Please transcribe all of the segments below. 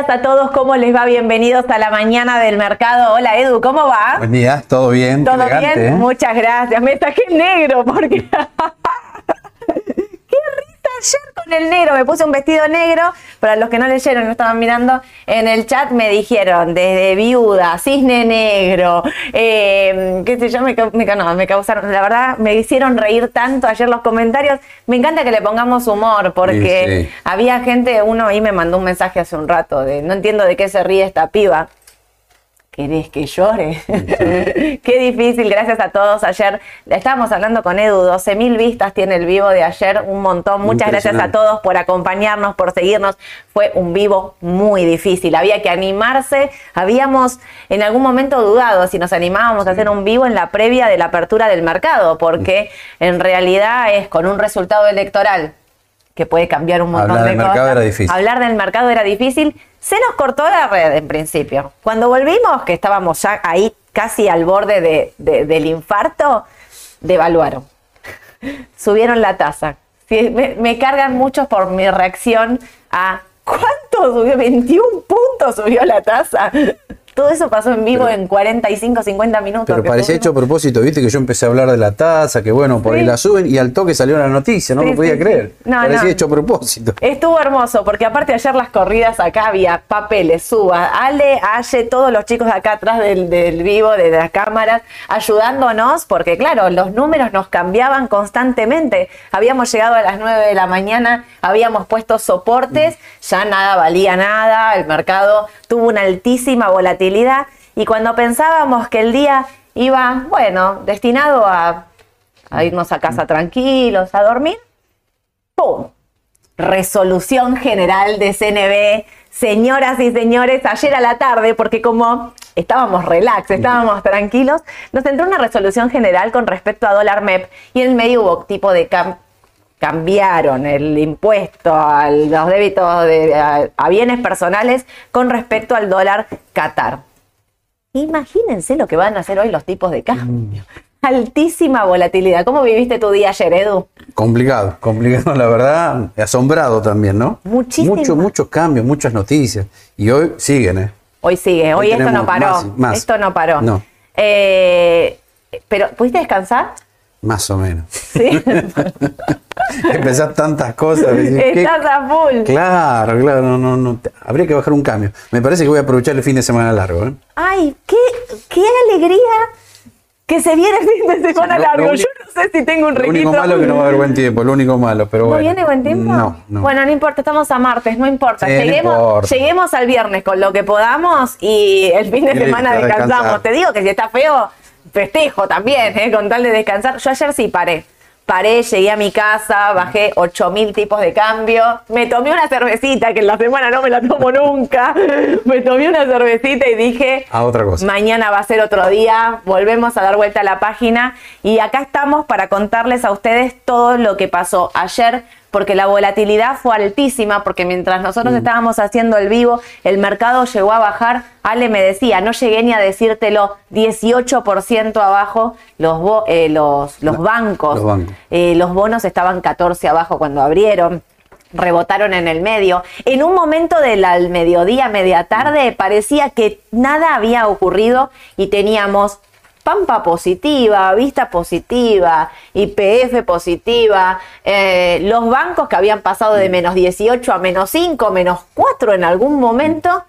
Días a todos, ¿cómo les va? Bienvenidos a la mañana del mercado. Hola Edu, ¿cómo va? Buen día, todo bien. ¿Todo bien? ¿eh? Muchas gracias. Me saqué negro porque... ¡Qué risa ayer con el negro! Me puse un vestido negro. Para los que no leyeron, no estaban mirando, en el chat me dijeron desde viuda, cisne negro, eh, qué sé yo, me, me, no, me causaron, la verdad, me hicieron reír tanto ayer los comentarios. Me encanta que le pongamos humor porque Sí, sí. había gente, uno ahí me mandó un mensaje hace un rato de no entiendo de qué se ríe esta piba. ¿Querés que llore? Qué difícil, gracias a todos. Ayer estábamos hablando con Edu, 12 mil vistas tiene el vivo de ayer, un montón. Muchas gracias a todos por acompañarnos, por seguirnos. Fue un vivo muy difícil, había que animarse. Habíamos en algún momento dudado si nos animábamos a hacer un vivo en la previa de la apertura del mercado, porque en realidad es con un resultado electoral que puede cambiar un montón Hablar de del cosas. mercado era difícil. Hablar del mercado era difícil. Se nos cortó la red en principio. Cuando volvimos, que estábamos ya ahí casi al borde de- de- del infarto, devaluaron. Subieron la tasa. Me, me cargan muchos por mi reacción a ¿cuánto subió? 21 puntos subió la tasa. Todo eso pasó en vivo en 45, 50 minutos. Pero parecía hecho a propósito, viste que yo empecé a hablar de la tasa, que bueno, por ahí Sí. la suben y al toque salió la noticia, no Sí, lo podía sí, creer. No, parecía no. hecho a propósito. Estuvo hermoso, porque aparte ayer las corridas acá había papeles, suba, Ale, Aye, todos los chicos de acá atrás del, del vivo, de las cámaras, ayudándonos, porque claro, los números nos cambiaban constantemente. Habíamos llegado a las 9 de la mañana, habíamos puesto soportes, ya nada valía nada, el mercado tuvo una altísima volatilidad y cuando pensábamos que el día iba, bueno, destinado a, a irnos a casa tranquilos, a dormir, ¡pum! resolución general de CNB. Señoras y señores, ayer a la tarde, porque como estábamos relax, estábamos tranquilos, nos entró una resolución general con respecto a dólar MEP y en el medio hubo tipo de cambiaron el impuesto a los débitos de, a, a bienes personales con respecto al dólar Qatar. Imagínense lo que van a hacer hoy los tipos de cambio. Altísima volatilidad. ¿Cómo viviste tu día ayer, Edu? Complicado, complicado, la verdad, asombrado también, ¿no? Muchísimo. Muchos, muchos cambios, muchas noticias. Y hoy siguen, ¿eh? Hoy sigue, hoy, Hoy esto no paró. más. Esto no paró. No. Eh, pero, ¿pudiste descansar? Más o menos. Sí. Empezar tantas cosas. ¿qué? Estás a full. Claro, claro, no, no, no. Habría que bajar un cambio. Me parece que voy a aprovechar el fin de semana largo, ¿eh? Ay, qué, qué alegría que se viene el fin de semana Lo- largo. lo Yo no sé si tengo un Lo requisito. único malo es que no va a haber buen tiempo, lo único malo, pero ¿No bueno. viene buen tiempo? No, no. Bueno, no importa, estamos a martes, no importa. Sí, no lleguemos, importa. lleguemos al viernes con lo que podamos y el fin de semana descansamos. descansar. Te digo que si está feo, festejo también, ¿eh? con tal de descansar. Yo ayer sí paré. Paré, llegué a mi casa, bajé 8000 tipos de cambio, me tomé una cervecita, que en la semana no me la tomo nunca. Me tomé una cervecita y dije, A otra cosa. Mañana va a ser otro día, volvemos a dar vuelta a la página y acá estamos para contarles a ustedes todo lo que pasó ayer, porque la volatilidad fue altísima, porque mientras nosotros estábamos haciendo el vivo, el mercado llegó a bajar, Ale me decía, no llegué ni a decírtelo, 18% abajo los, bo- eh, los, los bancos, los bancos. Eh, los bonos estaban 14 abajo cuando abrieron rebotaron en el medio. En un momento del al mediodía, media tarde, parecía que nada había ocurrido y teníamos Pampa positiva, Vista positiva, IPF positiva, eh, los bancos que habían pasado de menos 18 a menos 5, menos 4 en algún momento.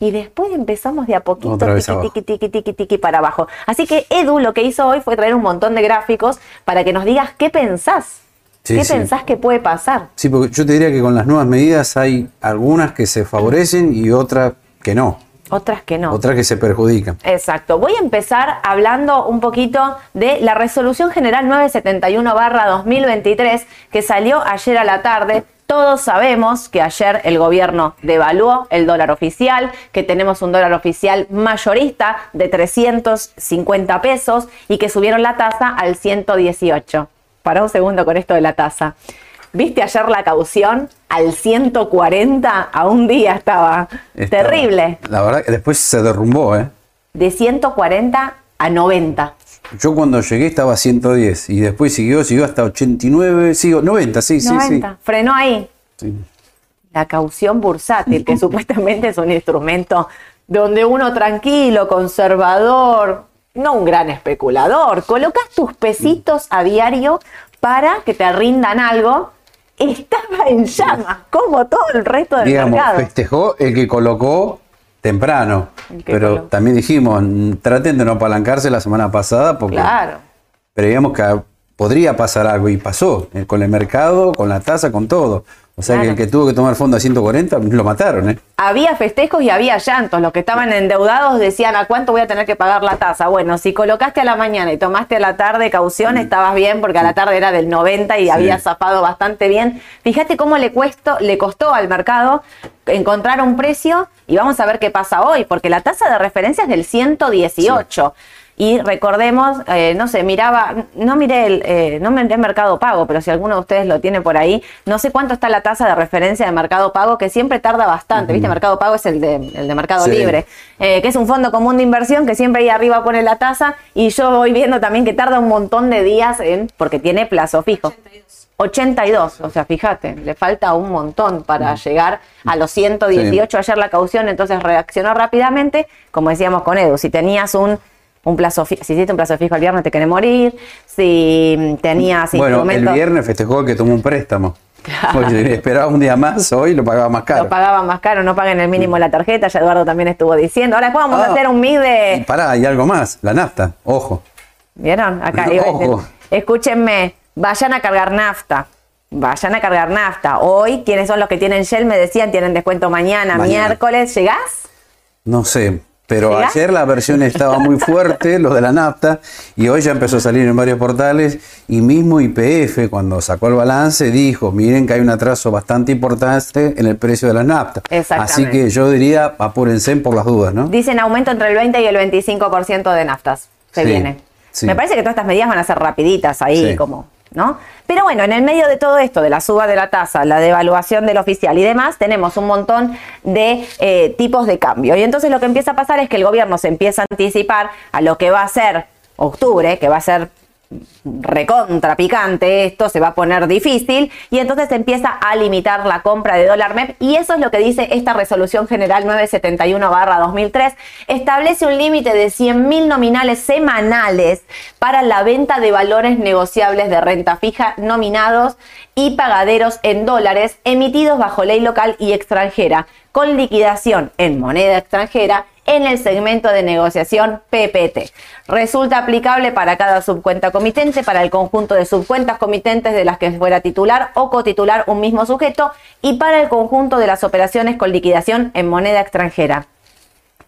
Y después empezamos de a poquito, tiqui, tiqui, tiqui, tiqui, tiqui, para abajo. Así que Edu lo que hizo hoy fue traer un montón de gráficos para que nos digas qué pensás. Sí, ¿Qué sí. pensás que puede pasar? Sí, porque yo te diría que con las nuevas medidas hay algunas que se favorecen y otras que no. Otras que no. Otras que se perjudican. Exacto. Voy a empezar hablando un poquito de la resolución general 971-2023 que salió ayer a la tarde. Todos sabemos que ayer el gobierno devaluó el dólar oficial, que tenemos un dólar oficial mayorista de 350 pesos y que subieron la tasa al 118. Para un segundo con esto de la tasa. ¿Viste ayer la caución? Al 140 a un día estaba. Estaba- Terrible. La verdad que después se derrumbó, ¿eh? De 140 a 90. Yo cuando llegué estaba a 110 y después siguió, siguió hasta 89, sigo, 90, sí, sí, 90. Frenó ahí. sí. la caución bursátil, que supuestamente es un instrumento donde uno tranquilo, conservador, no un gran especulador, colocas tus pesitos a diario para que te rindan algo, estaba en llamas, como todo el resto del Digamos, mercado. festejó el que colocó temprano. Que Pero colocó. también dijimos, traten de no apalancarse la semana pasada porque Claro. creíamos que podría pasar algo y pasó, eh, con el mercado, con la tasa, con todo. O sea que el que tuvo que tomar fondo a 140 lo mataron, ¿eh? Había festejos y había llantos. Los que estaban endeudados decían, ¿a cuánto voy a tener que pagar la tasa? Bueno, si colocaste a la mañana y tomaste a la tarde caución, estabas bien porque a la tarde era del 90 y había zafado bastante bien. Fíjate cómo le, cuesto, le costó al mercado encontrar un precio y vamos a ver qué pasa hoy, porque la tasa de referencia es del 118. Y recordemos, eh, no sé, miraba, no miré el, eh, no miré Mercado Pago, pero si alguno de ustedes lo tiene por ahí, no sé cuánto está la tasa de referencia de Mercado Pago, que siempre tarda bastante, ¿viste? Mercado Pago es el de, el de Mercado Sí. Libre, eh, que es un fondo común de inversión que siempre ahí arriba pone la tasa y yo voy viendo también que tarda un montón de días en, porque tiene plazo fijo. 82, o sea, fíjate, le falta un montón para llegar a los 118 ayer la caución, entonces reaccionó rápidamente, como decíamos con Edu, si tenías un, un plazo fijo, si hiciste un plazo fijo el viernes te querés morir, si tenías Bueno, el viernes festejó que tomó un préstamo. Porque esperaba un día más, hoy lo pagaba más caro. lo pagaban más caro, no paguen el mínimo de la tarjeta, ya Eduardo también estuvo diciendo, ahora después vamos a Ah. hacer un MID Y de... pará, hay algo más, la nafta, ojo. ¿Vieron? Acá Ojo. escúchenme, vayan a cargar nafta. Vayan a cargar nafta. Hoy, ¿quiénes son los que tienen Shell? Me decían, tienen descuento mañana, Mañana. miércoles. ¿Llegás? No sé, pero ayer la versión estaba muy fuerte, lo de la nafta, y hoy ya empezó a salir en varios portales, y mismo IPF, cuando sacó el balance, dijo, miren que hay un atraso bastante importante en el precio de la nafta. Así que yo diría, apúrense por las dudas, ¿no? Dicen aumento entre el 20 y el 25% de naftas. Se Sí, viene. sí. Me parece que todas estas medidas van a ser rapiditas ahí, Sí. como, ¿no? Pero bueno, en el medio de todo esto, de la suba de la tasa, la devaluación del oficial y demás, tenemos un montón de eh, tipos de cambio. Y entonces lo que empieza a pasar es que el gobierno se empieza a anticipar a lo que va a ser octubre, que va a ser recontra picante, esto se va a poner difícil y entonces empieza a limitar la compra de dólar MEP y eso es lo que dice esta resolución general 971-2003. Establece un límite de 100 mil nominales semanales para la venta de valores negociables de renta fija nominados y pagaderos en dólares emitidos bajo ley local y extranjera con liquidación en moneda extranjera en el segmento de negociación PPT. Resulta aplicable para cada subcuenta comitente, para el conjunto de subcuentas comitentes de las que fuera titular o cotitular un mismo sujeto y para el conjunto de las operaciones con liquidación en moneda extranjera.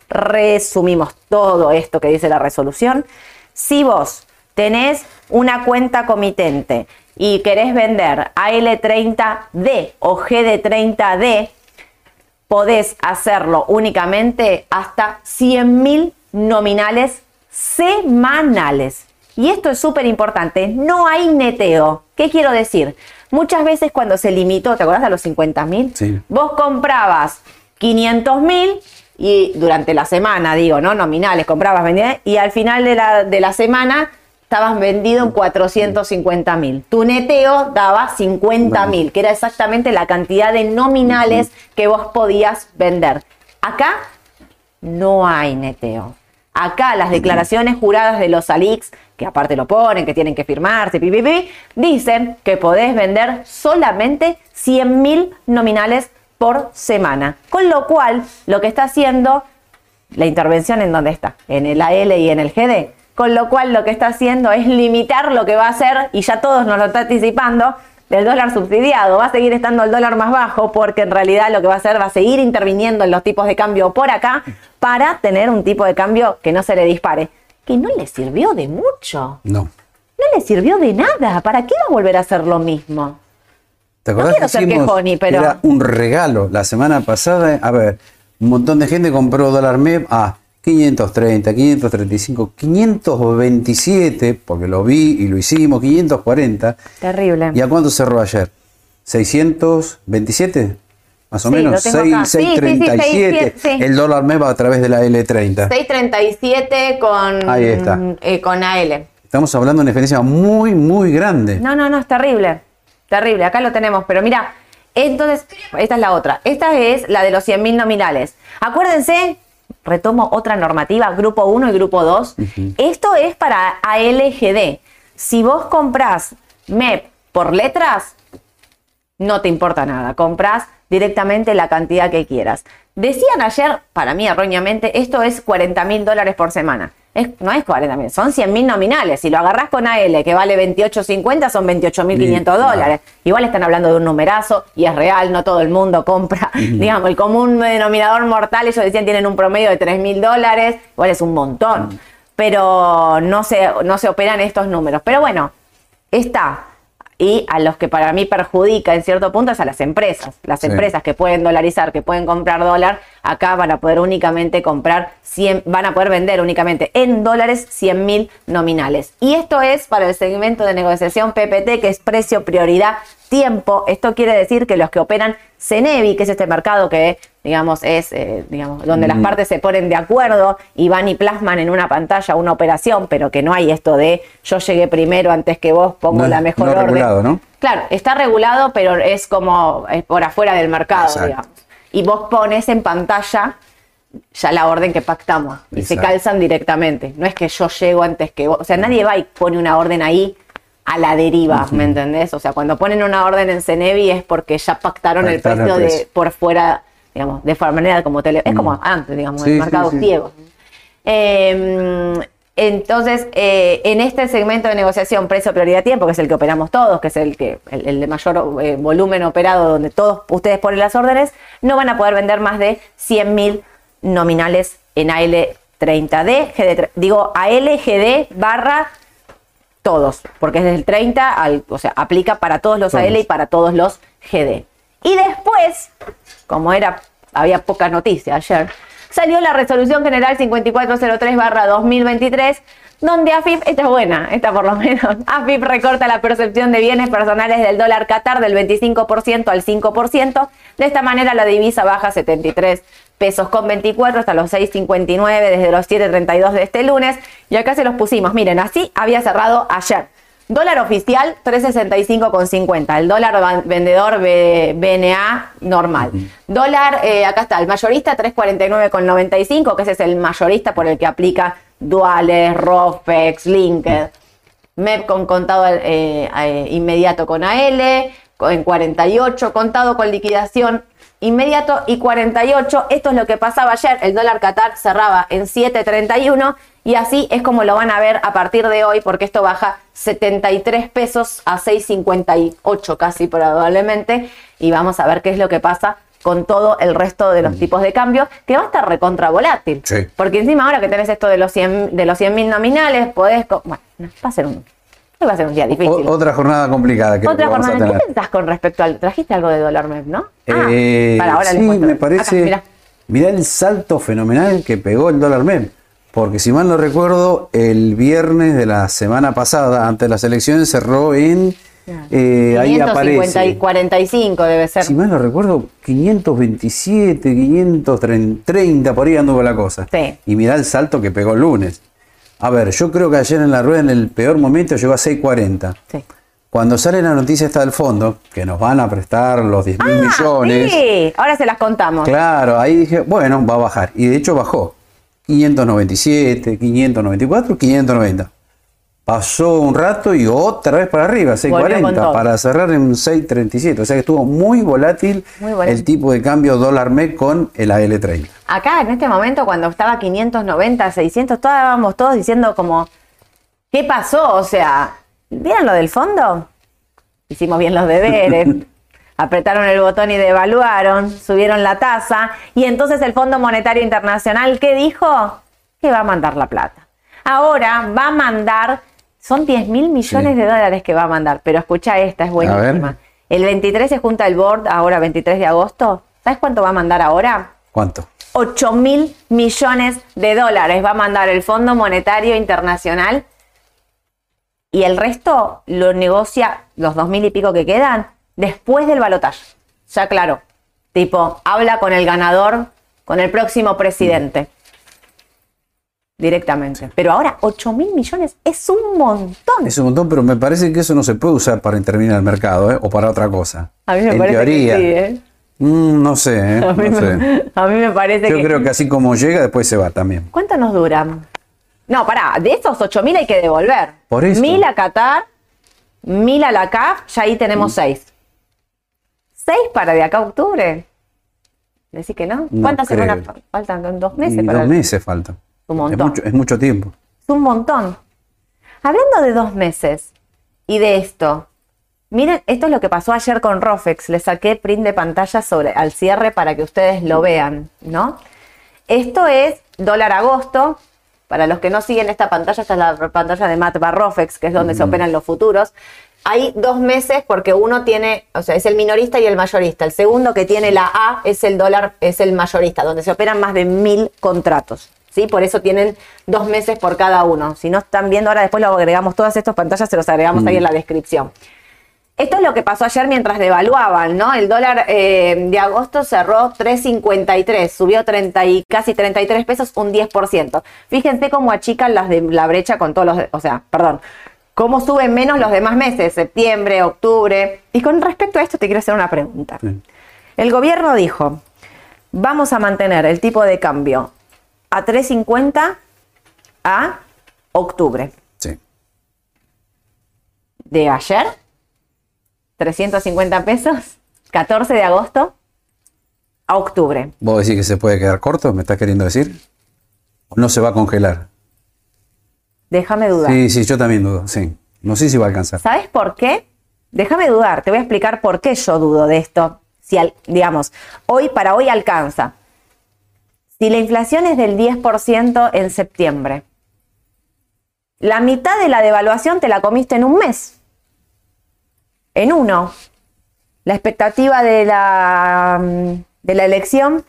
Resumimos todo esto que dice la resolución. Si vos tenés una cuenta comitente y querés vender AL30D o GD30D, podés hacerlo únicamente hasta 100 mil nominales semanales. Y esto es súper importante, no hay neteo. ¿Qué quiero decir? Muchas veces cuando se limitó, ¿te acordás de los 50 mil? Sí. Vos comprabas 500 mil y durante la semana, digo, ¿no? Nominales, comprabas, vendías y al final de la, de la semana estabas vendido en 450 mil. Tu neteo daba 50 mil, que era exactamente la cantidad de nominales que vos podías vender. Acá no hay neteo. Acá las declaraciones juradas de los ALIX, que aparte lo ponen, que tienen que firmarse, pi, pi, pi, dicen que podés vender solamente 100 mil nominales por semana. Con lo cual, lo que está haciendo la intervención en dónde está, en el AL y en el GD. Con lo cual lo que está haciendo es limitar lo que va a hacer, y ya todos nos lo está anticipando, del dólar subsidiado. Va a seguir estando el dólar más bajo porque en realidad lo que va a hacer va a seguir interviniendo en los tipos de cambio por acá para tener un tipo de cambio que no se le dispare. Que no le sirvió de mucho. No. No le sirvió de nada. ¿Para qué va a volver a hacer lo mismo? ¿Te No acordás quiero que ser quejoni, que pero- Era un regalo la semana pasada. A ver, un montón de gente compró dólar MEP a 530, 535, 527, porque lo vi y lo hicimos, 540. Terrible. ¿Y a cuánto cerró ayer? ¿627? Más o Sí, menos. lo tengo acá. Sí, sí, sí, 637. 600, sí. El dólar MEP a través de la L30. 637 con, Ahí está. eh, con AL. Estamos hablando de una diferencia muy, muy grande. No, no, no, es terrible. Terrible, acá lo tenemos. Pero mira, Entonces, esta es la otra. Esta es la de los 100 mil nominales. Acuérdense, retomo otra normativa, grupo 1 y grupo 2. Esto es para ALGD. Si vos comprás MEP por letras, no te importa nada. Compras directamente la cantidad que quieras. Decían ayer, para mí erróneamente, esto es 40 mil dólares por semana. No es 40 mil, son 100 mil nominales. Si lo agarras con AL, que vale 28.50, son 28 mil 500 dólares. Igual están hablando de un numerazo y es real, no todo el mundo compra. Digamos, el común denominador mortal, ellos decían, tienen un promedio de 3 mil dólares, igual es un montón. Pero no se, no se operan estos números. Pero bueno, está y a los que para mí perjudica en cierto punto es a las empresas. Las empresas que pueden dolarizar, que pueden comprar dólar, acá van a poder únicamente comprar 100, van a poder vender únicamente en dólares 100 mil nominales. Y esto es para el segmento de negociación PPT, que es precio, prioridad, tiempo. Esto quiere decir que los que operan Cenevi, que es este mercado que, digamos, es, eh, digamos, donde las partes se ponen de acuerdo y van y plasman en una pantalla una operación, pero que no hay esto de yo llegué primero antes que vos, pongo la mejor orden. Regulado, ¿no? Claro, está regulado, pero es como por afuera del mercado, digamos. Y vos pones en pantalla ya la orden que pactamos y se calzan directamente. No es que yo llego antes que vos. O sea, nadie va y pone una orden ahí a la deriva, ¿me entendés? O sea, cuando ponen una orden en Cenevi es porque ya pactaron el precio de por fuera, digamos, de forma manera como tele, es como antes, digamos, el mercado ciego. Em, entonces, eh, en este segmento de negociación precio prioridad tiempo, que es el que operamos todos, que es el que el, de mayor eh, volumen operado, donde todos ustedes ponen las órdenes, no van a poder vender más de 100.000 nominales en AL30D, digo ALGD barra todos, porque es desde el 30 al, o sea, aplica para todos los AL y para todos los GD. Y después, como era, había poca noticia ayer, salió la resolución general 5403-2023, donde AFIP, esta es buena, esta por lo menos, AFIP recorta la percepción de bienes personales del dólar Qatar del 25% al 5%. De esta manera la divisa baja 73 pesos con 24 hasta los 6.59 desde los 7.32 de este lunes. Y acá se los pusimos. Miren, así había cerrado ayer. Dólar oficial 365,50. El dólar vendedor BNA normal. Dólar, eh, acá está, el mayorista 349,95, que ese es el mayorista por el que aplica duales, ROFEX, Linked. MEP con contado eh, eh, inmediato con AL, en 48, contado con liquidación inmediato y 48. Esto es lo que pasaba ayer. El dólar Qatar cerraba en 7.31 y así es como lo van a ver a partir de hoy porque esto baja 73 pesos a 6.58 casi probablemente y vamos a ver qué es lo que pasa con todo el resto de los mm. tipos de cambios, que va a estar recontra volátil. Porque encima ahora que tenés esto de los 100 de los 100.000 nominales, podés... Bueno, va a ser un va a ser un día difícil. otra jornada complicada que Otra jornada. ¿Qué pensás con respecto al. Trajiste algo de dólar MEP, ¿no? Ah, eh, para ahora sí, me parece. mirá. el salto fenomenal que pegó el dólar MEP. Porque si mal no recuerdo, el viernes de la semana pasada, antes de las elecciones, cerró en. Eh, ahí aparece. 45 debe ser. Si mal no recuerdo, 527, 530, por ahí anduvo la cosa. Sí. Y mirá el salto que pegó el lunes. A ver, yo creo que ayer en la rueda, en el peor momento, llegó a 6.40. Sí. Cuando sale la noticia esta del fondo, que nos van a prestar los 10 mil ah, millones. Sí, ahora se las contamos. Claro, ahí dije, bueno, va a bajar. Y de hecho bajó. 597, 594, 590. Pasó un rato y otra vez para arriba, 6.40, para cerrar en 6.37. O sea que estuvo muy volátil, el tipo de cambio dólar MEC con el AL30. Acá en este momento, cuando estaba 590, 600, estábamos todos diciendo como, ¿qué pasó? O sea, ¿vieron lo del fondo? Hicimos bien los deberes. apretaron el botón y devaluaron, subieron la tasa y entonces el Fondo Monetario Internacional, ¿qué dijo? Que va a mandar la plata. Ahora va a mandar son 10 mil millones de dólares que va a mandar, pero escucha esta, es buenísima. El 23 se junta el board, ahora 23 de agosto. ¿Sabes cuánto va a mandar ahora? ¿Cuánto? 8 mil millones de dólares va a mandar el Fondo Monetario Internacional y el resto lo negocia, los dos mil y pico que quedan, después del balotaje. Ya claro, tipo, habla con el ganador, con el próximo presidente. directamente. Pero ahora 8 mil millones es un montón. Es un montón, pero me parece que eso no se puede usar para intervenir al mercado ¿eh? o para otra cosa. A mí me en parece teoría, que sí, ¿eh? mm, no sé, ¿eh? A mí, no sé. me, a mí me parece Yo que... creo que así como llega, después se va también. ¿Cuánto nos duran? No, pará, de esos 8 mil hay que devolver. Por eso. Mil a Qatar, mil a la CAF, ya ahí tenemos seis. ¿Seis para de acá a octubre? ¿Decís que no? No ¿Cuántas creo. semanas fa- faltan? ¿Dos meses? Y para dos el- meses faltan. Un Es montón. mucho, es mucho tiempo. Es un montón. Hablando de dos meses y de esto, miren, esto es lo que pasó ayer con Rofex. Le saqué print de pantalla sobre al cierre para que ustedes lo vean, ¿no? Esto es dólar agosto. Para los que no siguen esta pantalla, esta es la pantalla de Matt Barrofex, que es donde se operan los futuros. Hay dos meses porque uno tiene, o sea, es el minorista y el mayorista. El segundo que tiene la A es el dólar, es el mayorista, donde se operan más de mil contratos. ¿sí? Por eso tienen dos meses por cada uno. Si no están viendo ahora, después lo agregamos, todas estas pantallas se los agregamos ahí en la descripción. Esto es lo que pasó ayer mientras devaluaban, ¿no? El dólar eh, de agosto cerró 3.53, subió 30 y casi 33 pesos, un 10%. Fíjense cómo achican las de la brecha con todos los, o sea, perdón, cómo suben menos los demás meses, septiembre, octubre. Y con respecto a esto te quiero hacer una pregunta. Sí. El gobierno dijo, vamos a mantener el tipo de cambio a 3.50 a octubre. Sí. de ayer, 350 pesos, 14 de agosto a octubre. ¿Vos decís que se puede quedar corto? ¿Me estás queriendo decir? ¿O no se va a congelar? Déjame dudar. Sí, sí, yo también dudo, sí. No sé si va a alcanzar. ¿Sabes por qué? Déjame dudar, te voy a explicar por qué yo dudo de esto. Si, al- digamos, hoy para hoy alcanza. Si la inflación es del 10% en septiembre, la mitad de la devaluación te la comiste en un mes. En uno. La expectativa de la, mm, de la elección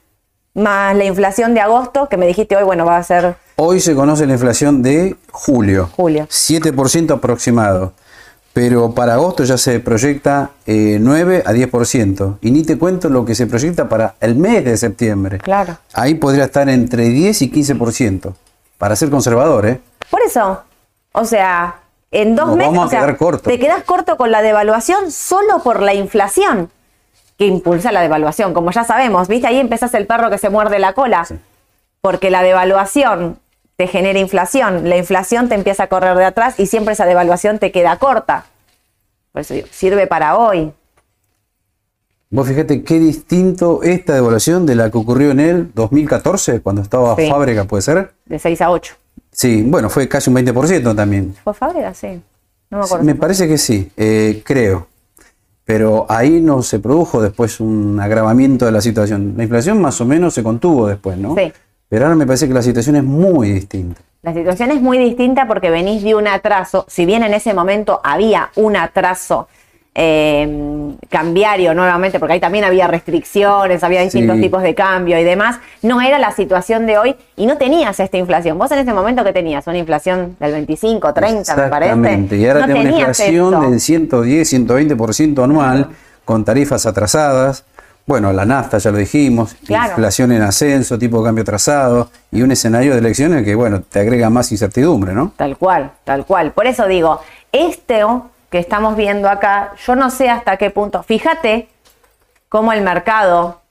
más la inflación de agosto, que me dijiste hoy, bueno, va a ser Hoy se conoce la inflación de julio. Julio. 7% aproximado. Pero para agosto ya se proyecta eh, 9 a 10%. Y ni te cuento lo que se proyecta para el mes de septiembre. Claro. Ahí podría estar entre 10 y 15%. Para ser conservador, ¿eh? Por eso, o sea, en dos Nos meses vamos a o sea, quedar cortos. te quedas corto con la devaluación solo por la inflación que impulsa la devaluación. Como ya sabemos, ¿viste? Ahí empezás el perro que se muerde la cola. Porque la devaluación te genera inflación, la inflación te empieza a correr de atrás y siempre esa devaluación te queda corta. Por eso digo, sirve para hoy. Vos fíjate qué distinto esta devaluación de la que ocurrió en el 2014, cuando estaba Sí. Fábrica, ¿puede ser? De 6 a 8. Sí, bueno, fue casi un 20% también. ¿Fue Fábrega? Sí. No me acuerdo. Me parece que sí, eh, creo. Pero ahí no se produjo después un agravamiento de la situación. La inflación más o menos se contuvo después, ¿no? Sí. Pero ahora me parece que la situación es muy distinta. La situación es muy distinta porque venís de un atraso, si bien en ese momento había un atraso eh, cambiario nuevamente, porque ahí también había restricciones, había distintos Sí. tipos de cambio y demás, no era la situación de hoy y no tenías esta inflación. Vos en ese momento que tenías una inflación del 25, 30, me parece. Exactamente. Y ahora no una inflación esto. del 110, 120% anual, con tarifas atrasadas. Bueno, la nafta ya lo dijimos, Claro. inflación en ascenso, tipo de cambio atrasado y un escenario de elecciones que, bueno, te agrega más incertidumbre, ¿no? Tal cual, tal cual. Por eso digo, este que estamos viendo acá, yo no sé hasta qué punto. Fíjate cómo el mercado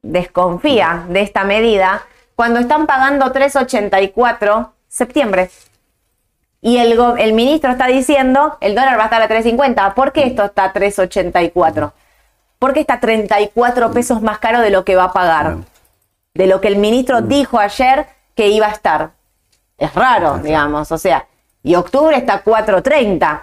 desconfía de esta medida cuando están pagando 3.84 septiembre. Y el ministro está diciendo, el dólar va a estar a 3.50. ¿Por qué esto está a 3.84? Porque está 34 pesos más caro de lo que va a pagar. De lo que el ministro dijo ayer que iba a estar. Es raro, digamos. O sea, y octubre está a 4.30.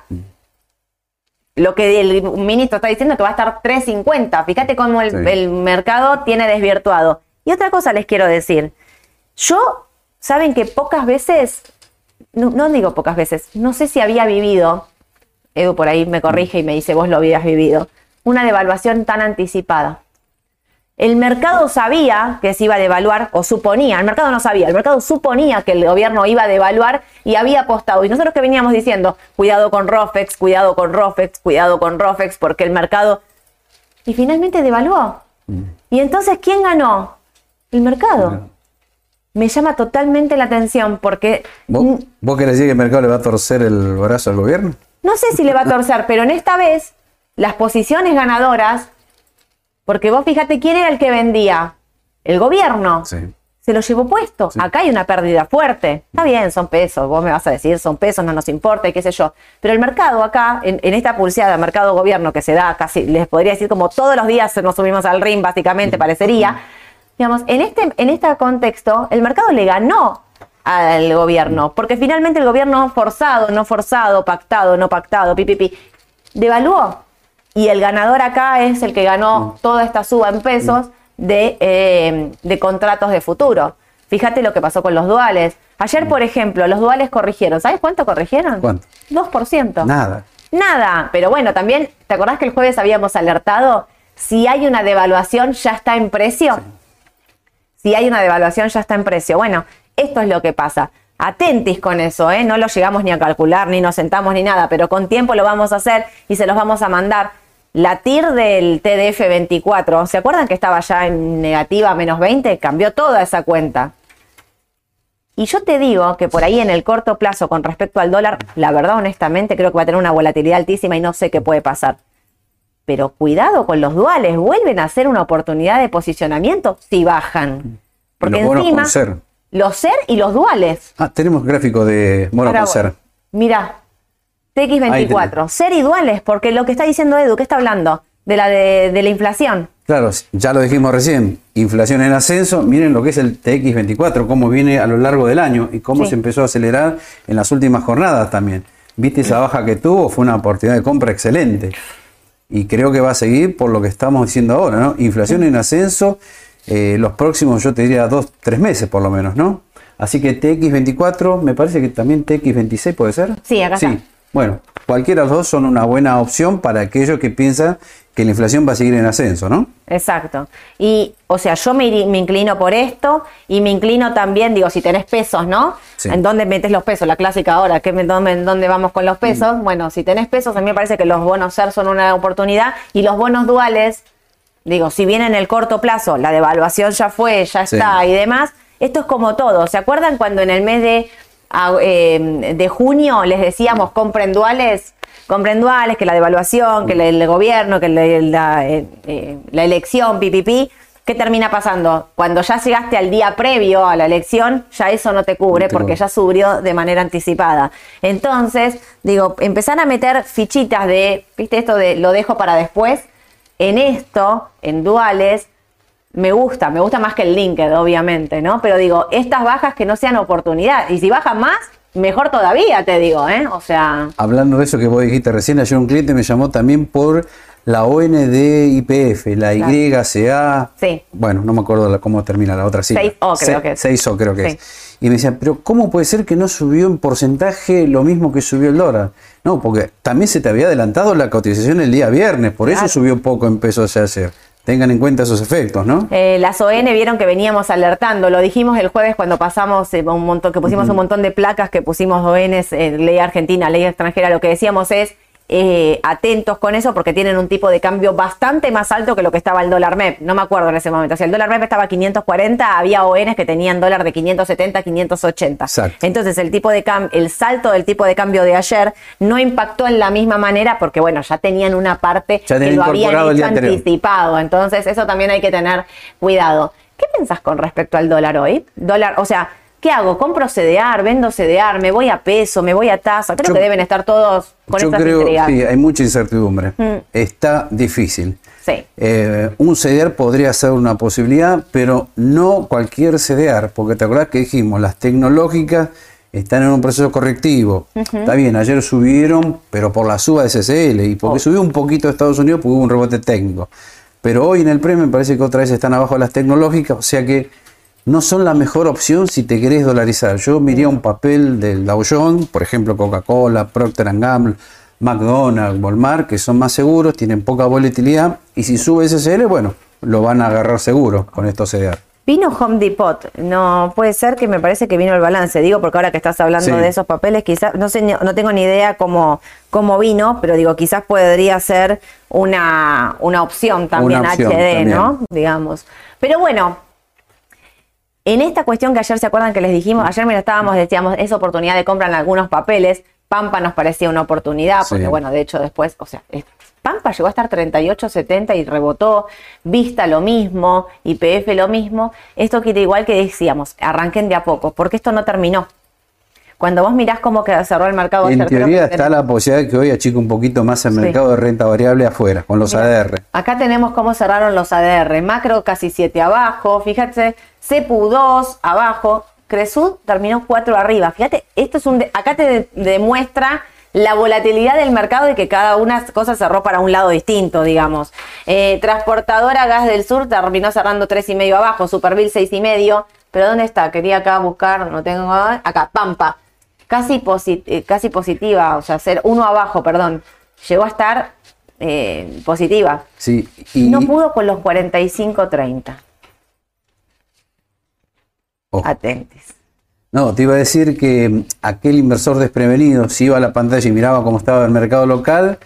Lo que el ministro está diciendo es que va a estar 3.50. Fíjate cómo el, Sí. el mercado tiene desvirtuado. Y otra cosa les quiero decir. Yo, saben que pocas veces, no, no digo pocas veces, no sé si había vivido, Edu por ahí me corrige y me dice, vos lo habías vivido, una devaluación tan anticipada. El mercado sabía que se iba a devaluar, o suponía, el mercado no sabía, el mercado suponía que el gobierno iba a devaluar y había apostado. Y nosotros que veníamos diciendo, cuidado con Rofex, cuidado con Rofex, cuidado con Rofex, porque el mercado... Y finalmente devaluó. Y entonces, ¿quién ganó? El mercado. me llama totalmente la atención porque ¿Vos, ¿Vos querés decir que el mercado le va a torcer el brazo al gobierno? no sé si le va a torcer, pero en esta vez las posiciones ganadoras, porque vos fíjate quién era el que vendía, el gobierno. Sí. Se lo llevó puesto. Acá hay una pérdida fuerte. Está bien, son pesos. Vos me vas a decir, son pesos, no nos importa y qué sé yo. Pero el mercado acá, en, en esta pulseada, mercado gobierno que se da casi, les podría decir como todos los días nos subimos al ring, básicamente, parecería. Digamos, en este, en este contexto, el mercado le ganó al gobierno, porque finalmente el gobierno forzado, no forzado, pactado, no pactado, pipipi, devaluó. Y el ganador acá es el que ganó toda esta suba en pesos de, eh, de contratos de futuro. Fíjate lo que pasó con los duales. Ayer, por ejemplo, los duales corrigieron. ¿Sabes cuánto corrigieron? ¿Cuánto? 2%. Nada. Nada, pero bueno, también, ¿te acordás que el jueves habíamos alertado? Si hay una devaluación, ya está en precio. Si hay una devaluación, ya está en precio. Bueno, esto es lo que pasa. Atentis con eso, ¿eh? No lo llegamos ni a calcular, ni nos sentamos ni nada, pero con tiempo lo vamos a hacer y se los vamos a mandar. La TIR del TDF 24, ¿se acuerdan que estaba ya en negativa menos 20? Cambió toda esa cuenta. Y yo te digo que por ahí en el corto plazo con respecto al dólar, la verdad honestamente creo que va a tener una volatilidad altísima y no sé qué puede pasar. Pero cuidado con los duales, vuelven a ser una oportunidad de posicionamiento si bajan. Porque los encima, con ser. los ser y los duales. Ah, tenemos gráfico de mono con ser. Mira, TX24, tenés. ser y duales, porque lo que está diciendo Edu, ¿qué está hablando? De la de, de la inflación. Claro, ya lo dijimos recién, inflación en ascenso, miren lo que es el TX24, cómo viene a lo largo del año y cómo Sí. se empezó a acelerar en las últimas jornadas también. ¿Viste esa baja que tuvo? Fue una oportunidad de compra excelente. Y creo que va a seguir por lo que estamos diciendo ahora, ¿no? Inflación en ascenso, eh, los próximos, yo te diría, dos, tres meses por lo menos, ¿no? Así que TX24, me parece que también TX26 puede ser. Sí, acá Sí. está. Bueno, cualquiera de los dos son una buena opción para aquellos que piensan que la inflación va a seguir en ascenso, ¿no? Exacto. Y, o sea, yo me, inclino por esto y me inclino también, digo, si tenés pesos, ¿no? Sí. ¿En dónde metes los pesos? La clásica ahora, ¿qué, me- dónde, en dónde vamos con los pesos? Bueno, si tenés pesos, a mí me parece que los bonos SER son una oportunidad y los bonos duales, digo, si bien en el corto plazo la devaluación ya fue, ya Sí. está y demás, esto es como todo. ¿Se acuerdan cuando en el mes de, de junio les decíamos compren duales? Compren duales, que la devaluación, que el gobierno, que la, la, eh, eh, la elección, pipipi. ¿Qué termina pasando? Cuando ya llegaste al día previo a la elección, ya eso no te cubre porque ya subió de manera anticipada. Entonces, digo, empezar a meter fichitas de, viste, esto de lo dejo para después, en esto, en duales, me gusta, me gusta más que el LinkedIn, obviamente, ¿no? Pero digo, estas bajas que no sean oportunidad. Y si bajan más, mejor todavía, te digo, ¿eh? O sea, Hablando de eso que vos dijiste recién, ayer un cliente me llamó también por la ONDIPF, la Claro. YCA. Sí. Bueno, no me acuerdo la- cómo termina la otra sigla. 6O creo que es. 6O creo que Sí. es. Y me decían, pero ¿cómo puede ser que no subió en porcentaje lo mismo que subió el dólar? No, porque también se te había adelantado la cotización el día viernes, por Claro. eso subió poco en pesos ayer. Tengan en cuenta esos efectos, ¿no? Eh, las ON vieron que veníamos alertando, lo dijimos el jueves cuando pasamos eh, un montón, que pusimos un montón de placas que pusimos ONs, eh, ley argentina, ley extranjera, lo que decíamos es eh, atentos con eso porque tienen un tipo de cambio bastante más alto que lo que estaba el dólar MEP. No me acuerdo en ese momento. Si el dólar MEP estaba a 540, había ONs que tenían dólar de 570, 580. Exacto. Entonces el tipo de cam- el salto del tipo de cambio de ayer no impactó en la misma manera porque bueno, ya tenían una parte Ya que lo habían hecho anticipado. Entonces, eso también hay que tener cuidado. ¿Qué pensás con respecto al dólar hoy? Dólar, o sea, ¿qué hago? ¿Compro CDR? ¿Vendo CDR? ¿Me voy a peso? ¿Me voy a tasa? Creo Yo- que deben estar todos con Yo estas creo, intrigas. sí, hay mucha incertidumbre. Está difícil. Sí. Eh, un CDR podría ser una posibilidad, pero no cualquier CDR, porque te acordás que dijimos, las tecnológicas están en un proceso correctivo. Está bien, ayer subieron, pero por la suba de CCL y porque Oh. subió un poquito Estados Unidos porque hubo un rebote técnico. Pero hoy en el premio me parece que otra vez están abajo las tecnológicas, o sea que no son la mejor opción si te querés dolarizar. Yo miraría un papel del Dow Jones, por ejemplo Coca-Cola, Procter Gamble, McDonald's, Walmart, que son más seguros, tienen poca volatilidad y si sube SSL, bueno, lo van a agarrar seguro con estos CDR. Vino Home Depot, no puede ser que me parece que vino el balance, digo porque ahora que estás hablando Sí. de esos papeles, quizás, no sé, no tengo ni idea cómo, cómo vino, pero digo, quizás podría ser una, una opción también Una opción HD, también. ¿no? Digamos. Pero bueno, En esta cuestión que ayer se acuerdan que les dijimos, ayer lo estábamos, decíamos, es oportunidad de compra en algunos papeles. Pampa nos parecía una oportunidad, porque Sí. bueno, de hecho después, o sea, Pampa llegó a estar 38.70 y rebotó, Vista lo mismo, IPF lo mismo. Esto quiere igual que decíamos, arranquen de a poco, porque esto no terminó. Cuando vos mirás cómo cerró el mercado En ayer, teoría está la posibilidad de que hoy achique un poquito más el Sí. mercado de renta variable afuera, con los ADR. Acá tenemos cómo cerraron los ADR. Macro casi 7 abajo. Fíjate, CEPU 2 abajo. Cresud terminó 4 arriba. Fíjate, esto es un de- acá te de- demuestra la volatilidad del mercado y que cada una cosa cerró para un lado distinto, digamos. Eh, transportadora Gas del Sur terminó cerrando 3,5 abajo. Superville 6,5. Pero ¿dónde está? Quería acá buscar, no tengo acá, Pampa. Casi, eh, casi positiva, o sea, ser uno abajo, perdón. Llegó a estar eh, positiva. Sí, y No pudo con los 45-30. ojo. Atentes. No, te iba a decir que mm, aquel inversor desprevenido se iba a la pantalla y miraba cómo estaba el mercado local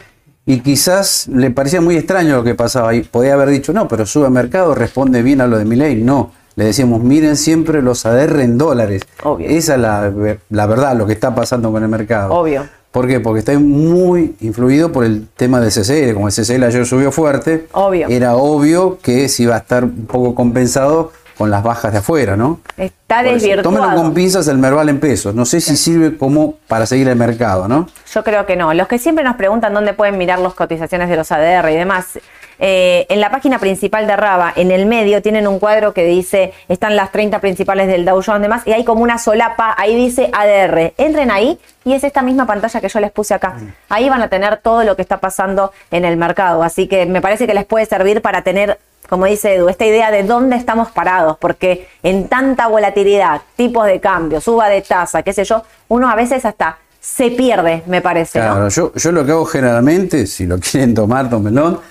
y quizás le parecía muy extraño lo que pasaba ahí. Podía haber dicho, no, pero sube el mercado, responde bien a lo de mi ley. No, le decíamos, miren siempre los ADR en dólares. Obvio. Esa es la, la verdad, lo que está pasando con el mercado. Obvio. ¿Por qué? Porque está muy influido por el tema del CCL. Como el CCL ayer subió fuerte, Obvio. era obvio que se iba a estar un poco compensado con las bajas de afuera, ¿no? Está desvirtuado. Tómenlo con pinzas el Merval en pesos. No sé si sirve como para seguir el mercado, ¿no? Yo creo que no. Los que siempre nos preguntan dónde pueden mirar las cotizaciones de los ADR y demás, eh, en la página principal de Raba, en el medio, tienen un cuadro que dice, están las 30 principales del Dow Jones y demás, y hay como una solapa, ahí dice ADR. Entren ahí y es esta misma pantalla que yo les puse acá. Ahí van a tener todo lo que está pasando en el mercado. Así que me parece que les puede servir para tener como dice Edu, esta idea de dónde estamos parados, porque en tanta volatilidad, tipos de cambio, suba de tasa, qué sé yo, uno a veces hasta se pierde, me parece. ¿no? Claro, yo, yo lo que hago generalmente, si lo quieren tomar, tómenlo.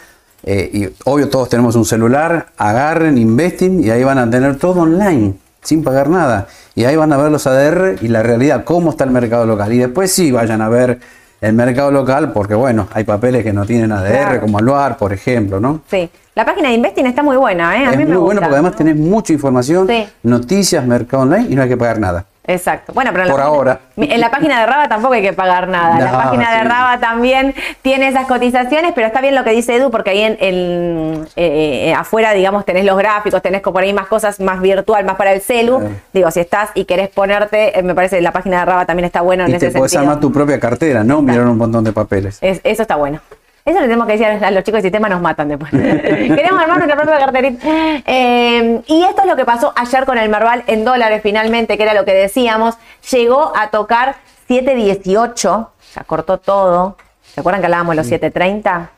Eh, y obvio, todos tenemos un celular, agarren, investen y ahí van a tener todo online, sin pagar nada. Y ahí van a ver los ADR y la realidad, cómo está el mercado local. Y después sí vayan a ver el mercado local, porque bueno, hay papeles que no tienen ADR, Claro. como Aluar, por ejemplo, ¿no? Sí. La página de Investing está muy buena, ¿eh? A es mí muy me gusta. bueno porque además tenés mucha información, Sí. noticias, mercado online y no hay que pagar nada. Exacto. Bueno, pero en Por la, ahora. en la página de Raba tampoco hay que pagar nada. la No, página de. Raba también tiene esas cotizaciones, pero está bien lo que dice Edu, porque ahí en, en, eh, eh, afuera, digamos, tenés los gráficos, tenés por ahí más cosas más virtual, más para el celu. Digo, si estás y querés ponerte, eh, me parece que la página de Raba también está bueno en y ese te puedes sentido. armar tu propia cartera, no mirar un montón de papeles. Es- eso está bueno. Eso le tenemos que decir a los chicos de sistema, nos matan después. Queremos armar nuestra propia carterita. Eh, y esto es lo que pasó ayer con el Merval en dólares finalmente, que era lo que decíamos. Llegó a tocar 7.18, ya cortó todo. ¿Se acuerdan que hablábamos de los 7.30?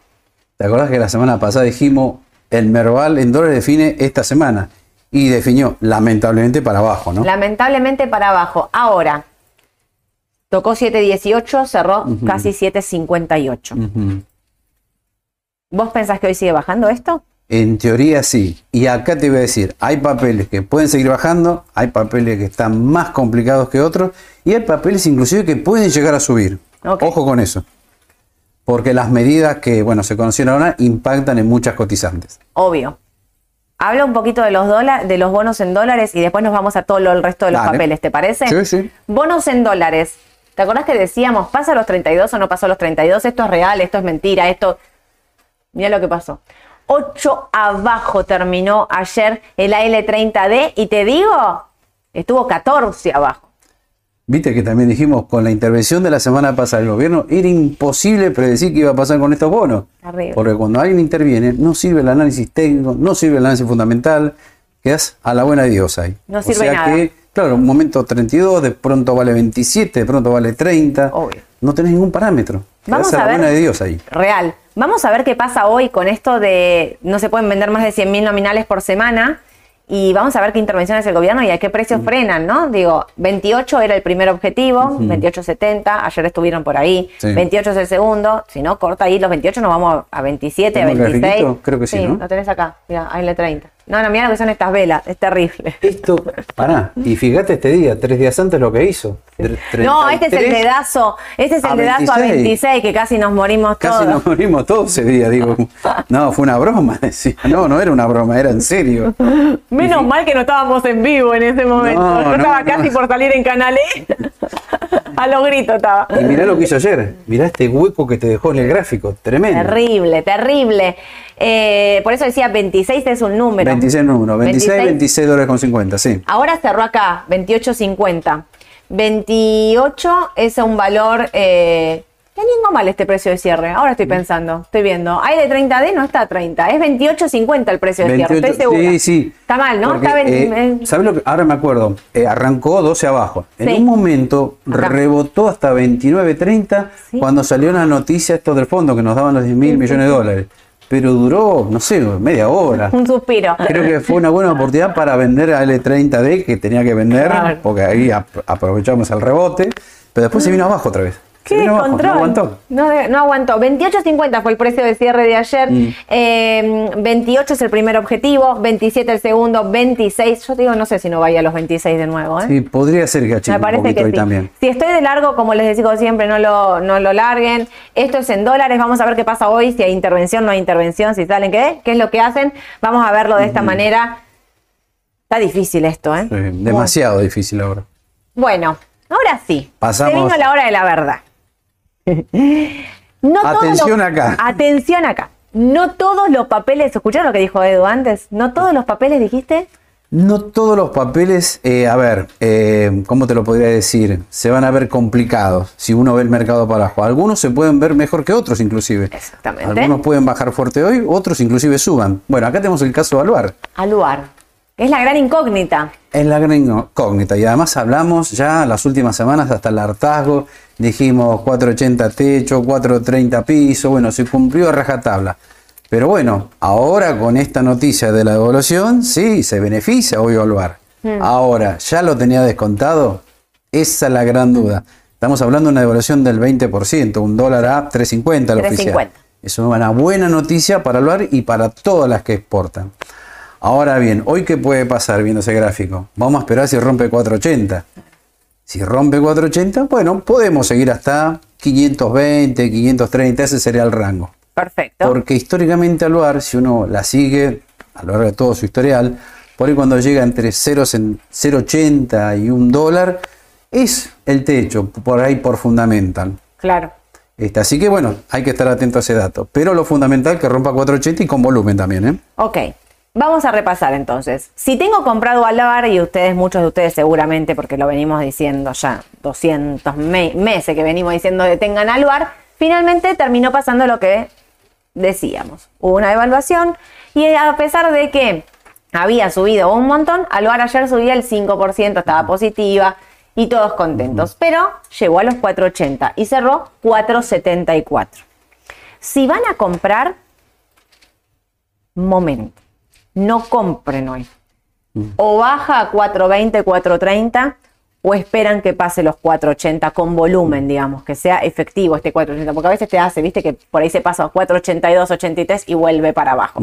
¿Te acordás que la semana pasada dijimos el Merval en dólares define esta semana? Y definió lamentablemente para abajo, ¿no? Lamentablemente para abajo. Ahora, tocó 7.18, cerró casi 7.58. Ujú. ¿Vos pensás que hoy sigue bajando esto? En teoría sí. Y acá te voy a decir, hay papeles que pueden seguir bajando, hay papeles que están más complicados que otros, y hay papeles inclusive que pueden llegar a subir. Ojo con eso. Porque las medidas que, bueno, se conocieron ahora impactan en muchas cotizantes. Obvio. Habla un poquito de los dólares, de los bonos en dólares y después nos vamos a todo lo- el resto de los Dale. papeles, ¿te parece? Sí, sí. Bonos en dólares. ¿Te acordás que decíamos, pasa los 32 o no pasó los 32? Esto es real, esto es mentira, esto... Mira lo que pasó. 8 abajo terminó ayer el AL30D y te digo, estuvo 14 abajo. Viste que también dijimos con la intervención de la semana pasada del gobierno, era imposible predecir qué iba a pasar con estos bonos. Arriba. Porque cuando alguien interviene, no sirve el análisis técnico, no sirve el análisis fundamental, quedas a la buena de Dios ahí. No o sirve sea nada. que, claro, un momento 32, de pronto vale 27, de pronto vale 30. Obvio. No tenés ningún parámetro. Vamos Quedás a a la ver. buena de Dios ahí. Real. Vamos a ver qué pasa hoy con esto de no se pueden vender más de 100.000 nominales por semana y vamos a ver qué intervenciones el gobierno y a qué precios Mm. frenan, ¿no? Digo, 28 era el primer objetivo, 28.70, ayer estuvieron por ahí, Sí. 28 es el segundo, si no, corta ahí los 28, nos vamos a 27, a ¿Tenemos el 26. grafiquito? Creo que sí, ¿no? lo tenés acá, mira, ahí le 30. No, no, mira lo que son estas velas, es terrible. Esto, pará, y fíjate este día, tres días antes lo que hizo. No, este es el dedazo, este es el dedazo a 26, que casi nos morimos todos. Casi nos morimos todos ese día, digo. No, fue una broma, decía. No, no era una broma, era en serio. Menos mal que no estábamos en vivo en ese momento. Yo estaba casi por salir en Canal E. A los gritos estaba. Y mirá lo que hizo ayer. Mirá este hueco que te dejó en el gráfico. Tremendo. Terrible, terrible. Eh, por eso decía 26 es un número. 26 número. 26, 26, dólares con 50, sí. Ahora cerró acá, 28.50. 28 es un valor eh, Teniendo mal este precio de cierre. Ahora estoy pensando, estoy viendo. Hay de 30D, no está a 30. Es 28.50 el precio de cierre, estoy seguro. Sí, sí. Está mal, ¿no? está eh, ¿Sabes lo que? Ahora me acuerdo. Eh, arrancó 12 abajo. En un momento rebotó hasta 29.30 cuando salió la noticia esto del fondo que nos daban los 10 mil millones de dólares. Pero duró, no sé, media hora. Un suspiro. Creo que fue una buena oportunidad para vender a L30D que tenía que vender, porque ahí aprovechamos el rebote. Pero después se vino abajo otra vez. ¿Qué no, control? No aguantó. No, aguantó. 28.50 fue el precio de cierre de ayer. 28 mm. em, es el primer objetivo, 27 el segundo, 26. Yo digo, no sé si no vaya a los 26 de nuevo. ¿eh? Sí, podría ser que achique un poquito que también. Si estoy de largo, como les digo siempre, no lo, no lo larguen. Esto es en dólares. Vamos a ver qué pasa hoy, si hay intervención, no hay intervención, si salen qué, qué es lo que hacen. Vamos a verlo de esta manera. Está difícil esto, ¿eh? demasiado difícil ahora. Bueno, ahora sí. Pasamos. Se vino la hora de la verdad. No atención acá. Atención acá. No todos los papeles, ¿escucharon lo que dijo Edu antes? ¿No todos los papeles dijiste? No todos los papeles, eh, a ver, eh, ¿cómo te lo podría decir? Se van a ver complicados si uno ve el mercado para abajo. Algunos se pueden ver mejor que otros inclusive. Exactamente. Algunos pueden bajar fuerte hoy, otros inclusive suban. Bueno, acá tenemos el caso de Aluar. Aluar. Es la gran incógnita. Es la gran incógnita. Y además hablamos ya las últimas semanas hasta el hartazgo dijimos 480 techo, 430 piso, bueno, se cumplió a rajatabla. Pero bueno, ahora con esta noticia de la devolución, sí, se beneficia hoy Olvar. Hmm. Ahora, ¿ya lo tenía descontado? Esa es la gran duda. Estamos hablando de una devolución del 20%, un dólar a 3.50 la oficial. Es una buena noticia para Olvar y para todas las que exportan. Ahora bien, ¿hoy qué puede pasar viendo ese gráfico? Vamos a esperar si rompe 480. Si rompe 480, bueno, podemos seguir hasta 520, 530, ese sería el rango. Perfecto. Porque históricamente Aluar, si uno la sigue a lo largo de todo su historial, por ahí cuando llega entre 0,80 y un dólar, es el techo, por ahí por fundamental. Claro. Este, así que bueno, hay que estar atento a ese dato. Pero lo fundamental que rompa 480 y con volumen también. ¿eh? Ok. Vamos a repasar entonces. Si tengo comprado Alar, y ustedes, muchos de ustedes seguramente, porque lo venimos diciendo ya 200 meses que venimos diciendo de tengan Aluar, finalmente terminó pasando lo que decíamos. Hubo una evaluación y a pesar de que había subido un montón, Aluar ayer subía el 5%, estaba positiva y todos contentos. Pero llegó a los 480 y cerró 474. Si van a comprar, momento no compren hoy. O baja a 420, 430 o esperan que pase los 480 con volumen, digamos, que sea efectivo este 480, porque a veces te hace, viste, que por ahí se pasa a 482, 83 y vuelve para abajo.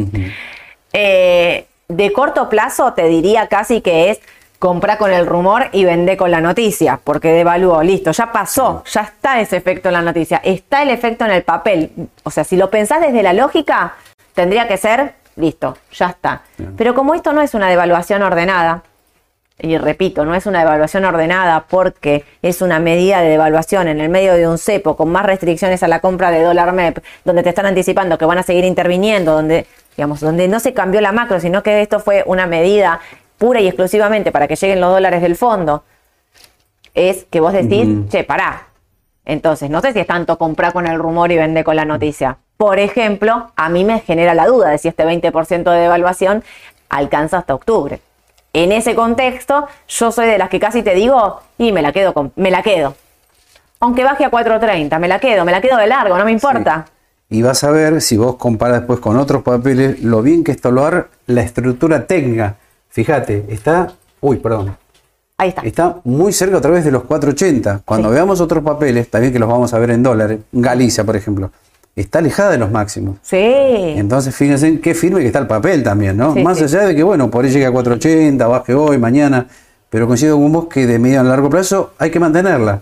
Eh, de corto plazo te diría casi que es compra con el rumor y vende con la noticia, porque devaluó, listo, ya pasó, ya está ese efecto en la noticia, está el efecto en el papel. O sea, si lo pensás desde la lógica, tendría que ser listo, ya está. Pero como esto no es una devaluación ordenada, y repito, no es una devaluación ordenada porque es una medida de devaluación en el medio de un cepo con más restricciones a la compra de dólar MEP, donde te están anticipando que van a seguir interviniendo, donde, digamos, donde no se cambió la macro, sino que esto fue una medida pura y exclusivamente para que lleguen los dólares del fondo, es que vos decís, che, pará. Entonces, no sé si es tanto comprar con el rumor y vender con la noticia por ejemplo, a mí me genera la duda de si este 20% de devaluación alcanza hasta octubre. En ese contexto, yo soy de las que casi te digo, y me la quedo, con, me la quedo. Aunque baje a 4.30, me la quedo, me la quedo de largo, no me importa. Y vas a ver, si vos comparas después con otros papeles, lo bien que esto lo hará la estructura tenga. Fíjate, está, uy, perdón. Ahí está. Está muy cerca otra vez de los 4.80. Cuando veamos otros papeles, también que los vamos a ver en dólares, Galicia, por ejemplo, está alejada de los máximos. Sí. Entonces, fíjense en qué firme que está el papel también, ¿no? Sí, Más sí. allá de que, bueno, por ahí llegue a 480, baje hoy, mañana, pero coincido con vos que de medio a largo plazo hay que mantenerla.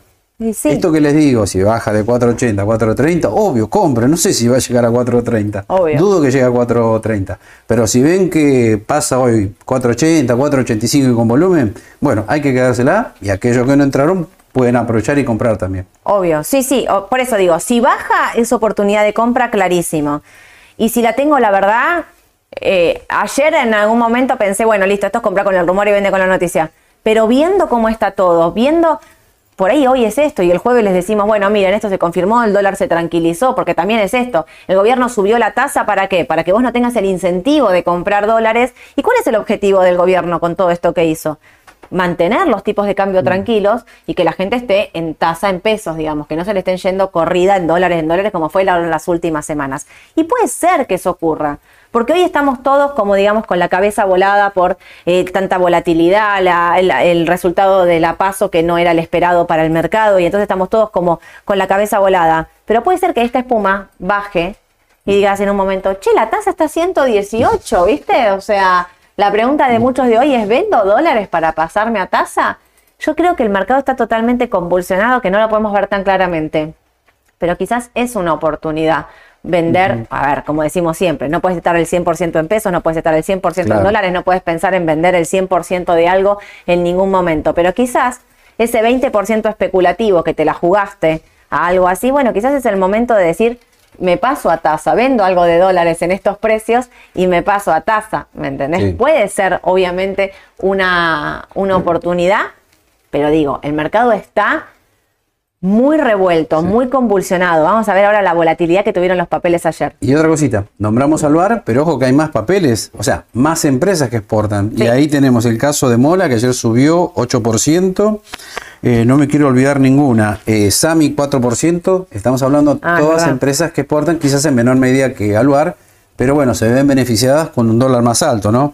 Sí. Esto que les digo, si baja de 480 a 430, obvio, compre. No sé si va a llegar a 430. Obvio. Dudo que llegue a 430. Pero si ven que pasa hoy 480, 485 y con volumen, bueno, hay que quedársela y aquellos que no entraron pueden aprovechar y comprar también. Obvio, sí, sí, por eso digo, si baja es oportunidad de compra clarísimo. Y si la tengo, la verdad, eh, ayer en algún momento pensé, bueno, listo, esto es comprar con el rumor y vende con la noticia. Pero viendo cómo está todo, viendo, por ahí hoy es esto y el jueves les decimos, bueno, miren, esto se confirmó, el dólar se tranquilizó, porque también es esto. El gobierno subió la tasa para qué? Para que vos no tengas el incentivo de comprar dólares. ¿Y cuál es el objetivo del gobierno con todo esto que hizo? Mantener los tipos de cambio tranquilos y que la gente esté en tasa en pesos, digamos, que no se le estén yendo corrida en dólares, en dólares, como fue la- las últimas semanas. Y puede ser que eso ocurra, porque hoy estamos todos, como digamos, con la cabeza volada por eh, tanta volatilidad, la- el, el resultado de la paso que no era el esperado para el mercado, y entonces estamos todos como con la cabeza volada. Pero puede ser que esta espuma baje y digas en un momento, che, la tasa está 118, ¿viste? O sea, la pregunta de muchos de hoy es, ¿vendo dólares para pasarme a tasa? Yo creo que el mercado está totalmente convulsionado, que no lo podemos ver tan claramente. Pero quizás es una oportunidad vender, a ver, como decimos siempre, no puedes estar el 100% en pesos, no puedes estar el 100% Claro. en dólares, no puedes pensar en vender el 100% de algo en ningún momento. Pero quizás ese 20% especulativo que te la jugaste a algo así, bueno, quizás es el momento de decir, me paso a tasa, vendo algo de dólares en estos precios y me paso a tasa, ¿me entendés? Sí. Puede ser obviamente una, una oportunidad, pero digo, el mercado está muy revuelto, muy convulsionado. Vamos a ver ahora la volatilidad que tuvieron los papeles ayer. Y otra cosita, nombramos al VAR, pero ojo que hay más papeles, o sea, más empresas que exportan. Sí. Y ahí tenemos el caso de Mola, que ayer subió 8%. Eh, no me quiero olvidar ninguna. Eh, Sami 4%. Estamos hablando de Ah, todas empresas que exportan, quizás en menor medida que Aluar, pero bueno, se ven beneficiadas con un dólar más alto, ¿no?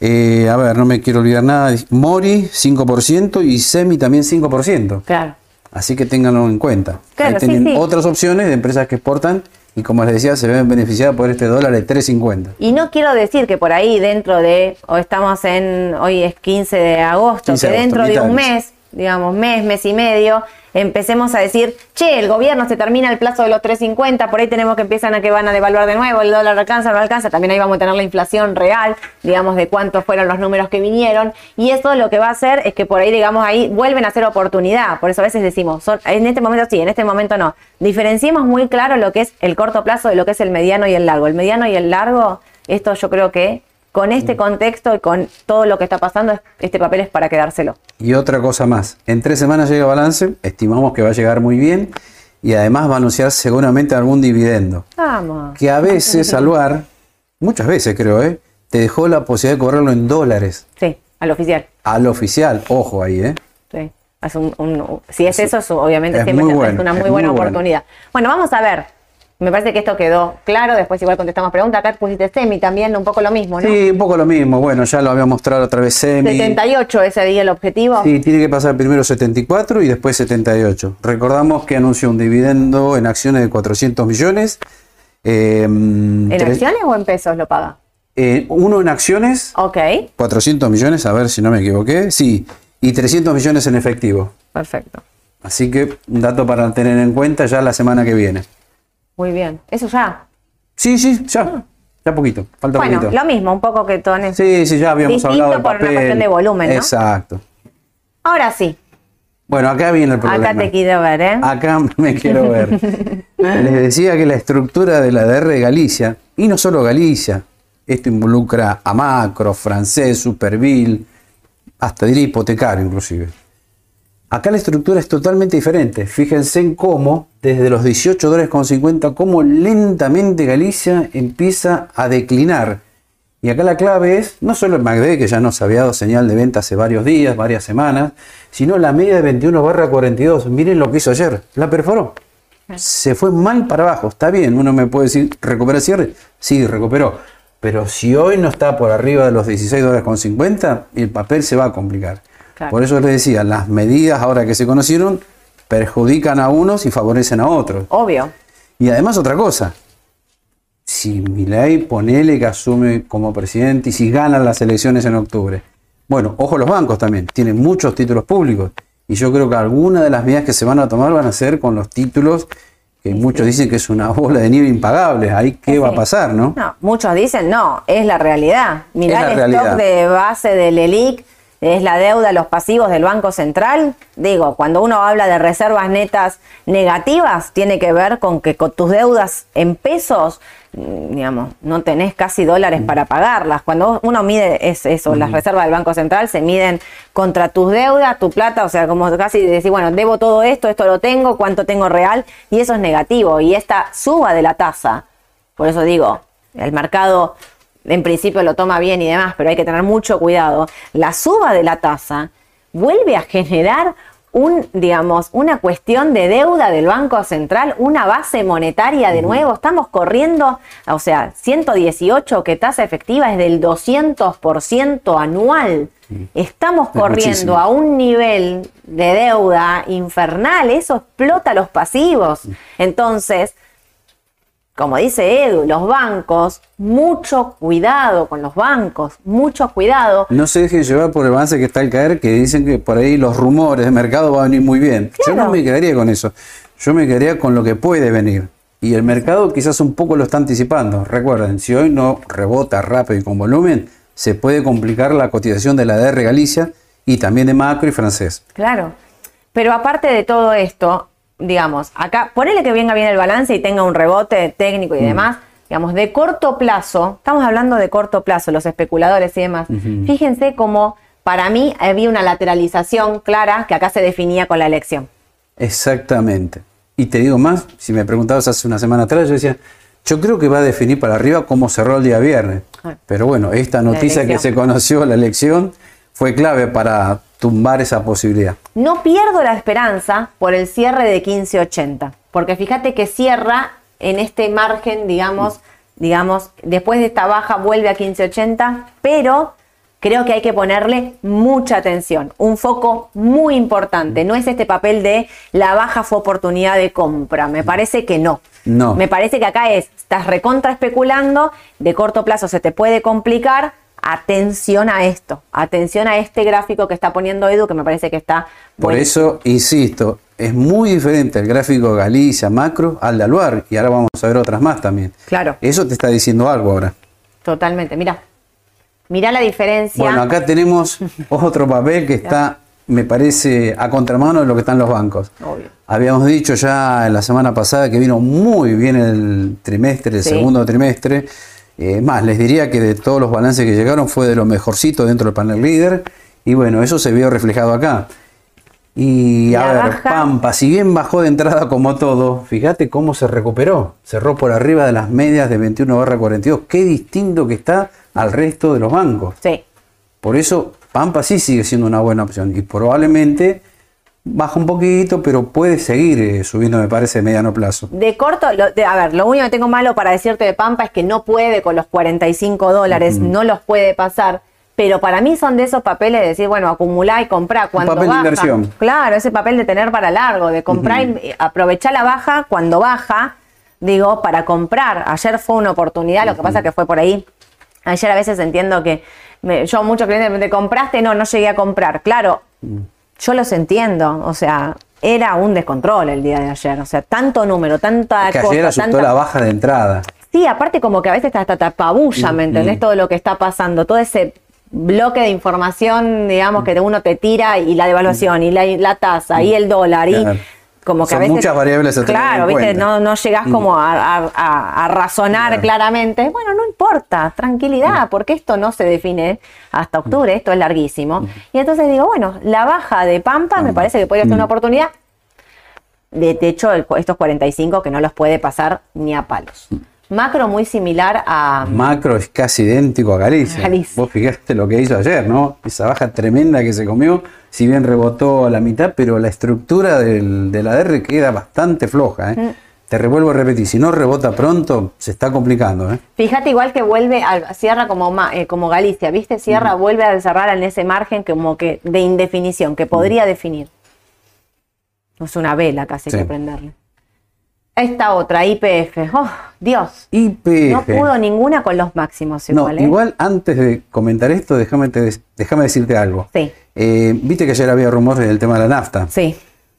Eh, a ver, no me quiero olvidar nada. Mori 5% y Semi también 5%. Claro. Así que ténganlo en cuenta. Claro, Ahí sí, tienen sí. otras opciones de empresas que exportan y como les decía, se ven beneficiadas por este dólar de 3.50. Y no quiero decir que por ahí dentro de, o estamos en, hoy es 15 de agosto, 15 que de agosto, dentro de un mes, digamos, mes, mes y medio, empecemos a decir, che, el gobierno se termina el plazo de los 3.50, por ahí tenemos que empiezan a que van a devaluar de nuevo, el dólar alcanza, no alcanza, también ahí vamos a tener la inflación real, digamos, de cuántos fueron los números que vinieron, y eso lo que va a hacer es que por ahí, digamos, ahí vuelven a ser oportunidad, por eso a veces decimos, son, en este momento sí, en este momento no. Diferenciemos muy claro lo que es el corto plazo de lo que es el mediano y el largo. El mediano y el largo, esto yo creo que con este contexto y con todo lo que está pasando, es- este papel es para quedárselo. Y otra cosa más, en tres semanas llega balance, estimamos que va a llegar muy bien y además va a anunciar seguramente algún dividendo. Vamos. Que a veces Aluar, muchas veces creo, ¿eh? te dejó la posibilidad de cobrarlo en dólares Sí, al oficial. al oficial, ojo ahí, ¿eh? Sí. Es un- un- si es eso, es- obviamente es siempre muy es una muy buena muy oportunidad. Bueno, vamos a ver. Me parece que esto quedó claro. Después igual contestamos preguntas. Acá pusiste semi también, un poco lo mismo, ¿no? Sí, un poco lo mismo, bueno, ya lo había mostrado otra vez Semi. 78 ese día el objetivo. Sí, tiene que pasar primero 74 y después 78. Recordamos que anunció un dividendo en acciones de 400 millones. eh, ¿En tres- acciones o en pesos lo paga? eh, uno en acciones, Ok, 400 millones, a ver si no me equivoqué. Sí, y 300 millones en efectivo. perfecto. Así que un dato para tener en cuenta ya la semana que viene. Muy bien. Eso ya. Sí, sí, ya. Ya poquito. Falta Bueno, poquito. lo mismo, un poco que Tones. Sí, sí, ya habíamos Distinto hablado del por una papel. cuestión de volumen, ¿no? Exacto. Ahora sí, Bueno, acá viene el problema. acá te quiero ver, ¿eh? Acá me quiero ver. Les decía que la estructura de la DR de Galicia, y no solo Galicia, esto involucra a Macro, Francés, Superville, hasta diría hipotecario inclusive. Acá la estructura es totalmente diferente. Fíjense en cómo, desde los 18 dólares con 50, cómo lentamente Galicia empieza a declinar. Y acá la clave es no solo el MACD, que ya nos había dado señal de venta hace varios días, varias semanas, sino la media de 21 barra 42. Miren lo que hizo ayer, la perforó. Se fue mal para abajo, está bien, uno me puede decir, ¿recupera cierre? Sí, recuperó. Pero si hoy no está por arriba de los 16 dólares con 50, el papel se va a complicar. Claro. Por eso les decía, las medidas ahora que se conocieron perjudican a unos y favorecen a otros. Obvio. Y además otra cosa, si Milei ponele que asume como presidente y si ganan las elecciones en octubre, bueno, ojo los bancos también, tienen muchos títulos públicos. Y yo creo que algunas de las medidas que se van a tomar van a ser con los títulos que muchos dicen que es una bola de nieve impagable. Ahí qué va a pasar, ¿no? No, muchos dicen no, es la realidad. Mirá el stock de base del ELIC es la deuda, los pasivos del Banco Central. Digo, cuando uno habla de reservas netas negativas, tiene que ver con que con tus deudas en pesos, mm, digamos, no tenés casi dólares para pagarlas. Cuando uno mide es eso, las reservas del Banco Central se miden contra tus deudas, tu plata, o sea, como casi decir, bueno, debo todo esto, esto lo tengo, cuánto tengo real, y eso es negativo. Y esta suba de la tasa, por eso digo, el mercado en principio lo toma bien y demás, pero hay que tener mucho cuidado, la suba de la tasa vuelve a generar un, digamos, una cuestión de deuda del Banco Central, una base monetaria de nuevo. Estamos corriendo, o sea, 118, que tasa efectiva es del 200% anual. Estamos corriendo a un nivel de deuda infernal, eso explota los pasivos. Entonces, como dice Edu, los bancos, mucho cuidado con los bancos, mucho cuidado. No se dejen llevar por el avance que está al caer, que dicen que por ahí los rumores de mercado van a venir muy bien. Yo no me quedaría con eso. Yo me quedaría con lo que puede venir. Y el mercado quizás un poco lo está anticipando. Recuerden, si hoy no rebota rápido y con volumen, se puede complicar la cotización de la DR Galicia y también de Macro y Francés. Claro. Pero aparte de todo esto, digamos, acá, ponele que venga bien el balance y tenga un rebote técnico y mm. demás, digamos, de corto plazo, estamos hablando de corto plazo, los especuladores y demás, fíjense cómo para mí había una lateralización clara que acá se definía con la elección. Exactamente. Y te digo más, si me preguntabas hace una semana atrás, yo decía, yo creo que va a definir para arriba cómo cerró el día viernes. Ah. Pero bueno, esta noticia que se conoció, la elección, fue clave para tumbar esa posibilidad. No pierdo la esperanza por el cierre de 1580, porque fíjate que cierra en este margen, digamos, digamos, después de esta baja vuelve a 1580, pero creo que hay que ponerle mucha atención, un foco muy importante. No es este papel de la baja fue oportunidad de compra, me parece que no. No. Me parece que acá es, estás recontra especulando, de corto plazo se te puede complicar, atención a esto, atención a este gráfico que está poniendo Edu, que me parece que está... Por eso, insisto, es muy diferente el gráfico Galicia macro al de Aluar, y ahora vamos a ver otras más también. Claro. Eso te está diciendo algo ahora. Totalmente, mira. Mira la diferencia. Bueno, acá tenemos otro papel que está, me parece, a contramano de lo que están los bancos. Obvio. Habíamos dicho ya en la semana pasada que vino muy bien el trimestre, el segundo trimestre eh, más, les diría que de todos los balances que llegaron fue de lo mejorcito dentro del panel líder. Y bueno, eso se vio reflejado acá. Y a ver, Pampa, si bien bajó de entrada como todo, fíjate cómo se recuperó. Cerró por arriba de las medias de 21 barra 42. Qué distinto que está al resto de los bancos. Sí. Por eso, Pampa sí sigue siendo una buena opción. Y probablemente baja un poquito, pero puede seguir eh, subiendo, me parece, a mediano plazo. De corto, a ver, lo único que tengo malo para decirte de Pampa es que no puede con los 45 dólares, no los puede pasar. Pero para mí son de esos papeles de decir, bueno, acumular y comprar cuando papel baja. De inversión. Claro, ese papel de tener para largo, de comprar y aprovechar la baja cuando baja, digo, para comprar. Ayer fue una oportunidad, lo que pasa que fue por ahí. Ayer a veces entiendo que yo muchos clientes me compraste, no, no llegué a comprar. Claro, yo los entiendo, o sea, era un descontrol el día de ayer, o sea, tanto número, tanta que ayer asustó la baja de entrada. Sí, aparte como que a veces hasta tapabulla, ¿me entendés? Todo lo que está pasando, todo ese bloque de información, digamos, que de uno te tira y la devaluación y la, tasa y el dólar y como que a veces, muchas variables a Claro, ¿viste? No, no llegas mm. como a, razonar claramente. Bueno, no importa, tranquilidad, mm. porque esto no se define hasta octubre, esto es larguísimo. Y entonces digo, bueno, la baja de Pampa me parece que podría ser una mm. oportunidad. De, hecho, estos 45 que no los puede pasar ni a palos. Macro muy similar a... Macro es casi idéntico a Galicia. Galicia. Vos fijaste lo que hizo ayer, ¿no? Esa baja tremenda que se comió si bien rebotó a la mitad, pero la estructura del, de la DR queda bastante floja. ¿eh? Mm. Te revuelvo a repetir, si no rebota pronto, se está complicando. ¿eh? Fíjate igual que vuelve, a, cierra como, eh, como Galicia, ¿viste? Cierra, vuelve a cerrar en ese margen como que de indefinición, que podría definir. No es una vela casi que prenderle. Esta otra, IPF. Oh, Dios. IPF. No pudo ninguna con los máximos No, igual. ¿eh? igual antes de comentar esto, déjame, te- déjame decirte algo. Sí. Eh, Viste que ayer había rumores del tema de la nafta. Sí.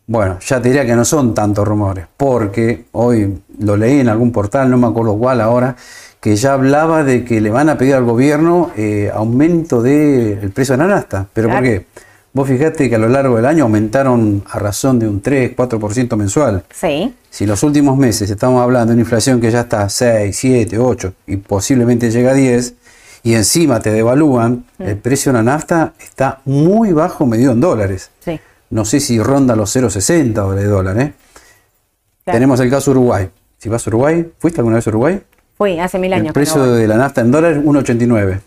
Bueno, ya te diría que no son tantos rumores, porque hoy lo leí en algún portal, no me acuerdo cuál ahora, que ya hablaba de que le van a pedir al gobierno eh, aumento del precio de la nafta. ¿Pero por qué? Vos fijate que a lo largo del año aumentaron a razón de un 3, 4% mensual. Sí. Si los últimos meses estamos hablando de una inflación que ya está a 6, 7, 8 y posiblemente llega a 10, y encima te devalúan, Mm. el precio de la nafta está muy bajo medido en dólares. Sí. No sé si ronda los 0,60 dólares de dólar. ¿eh? Claro. Tenemos el caso Uruguay. Si vas a Uruguay, ¿fuiste alguna vez a Uruguay? Fui hace mil años. el precio de la nafta en dólares 1,89.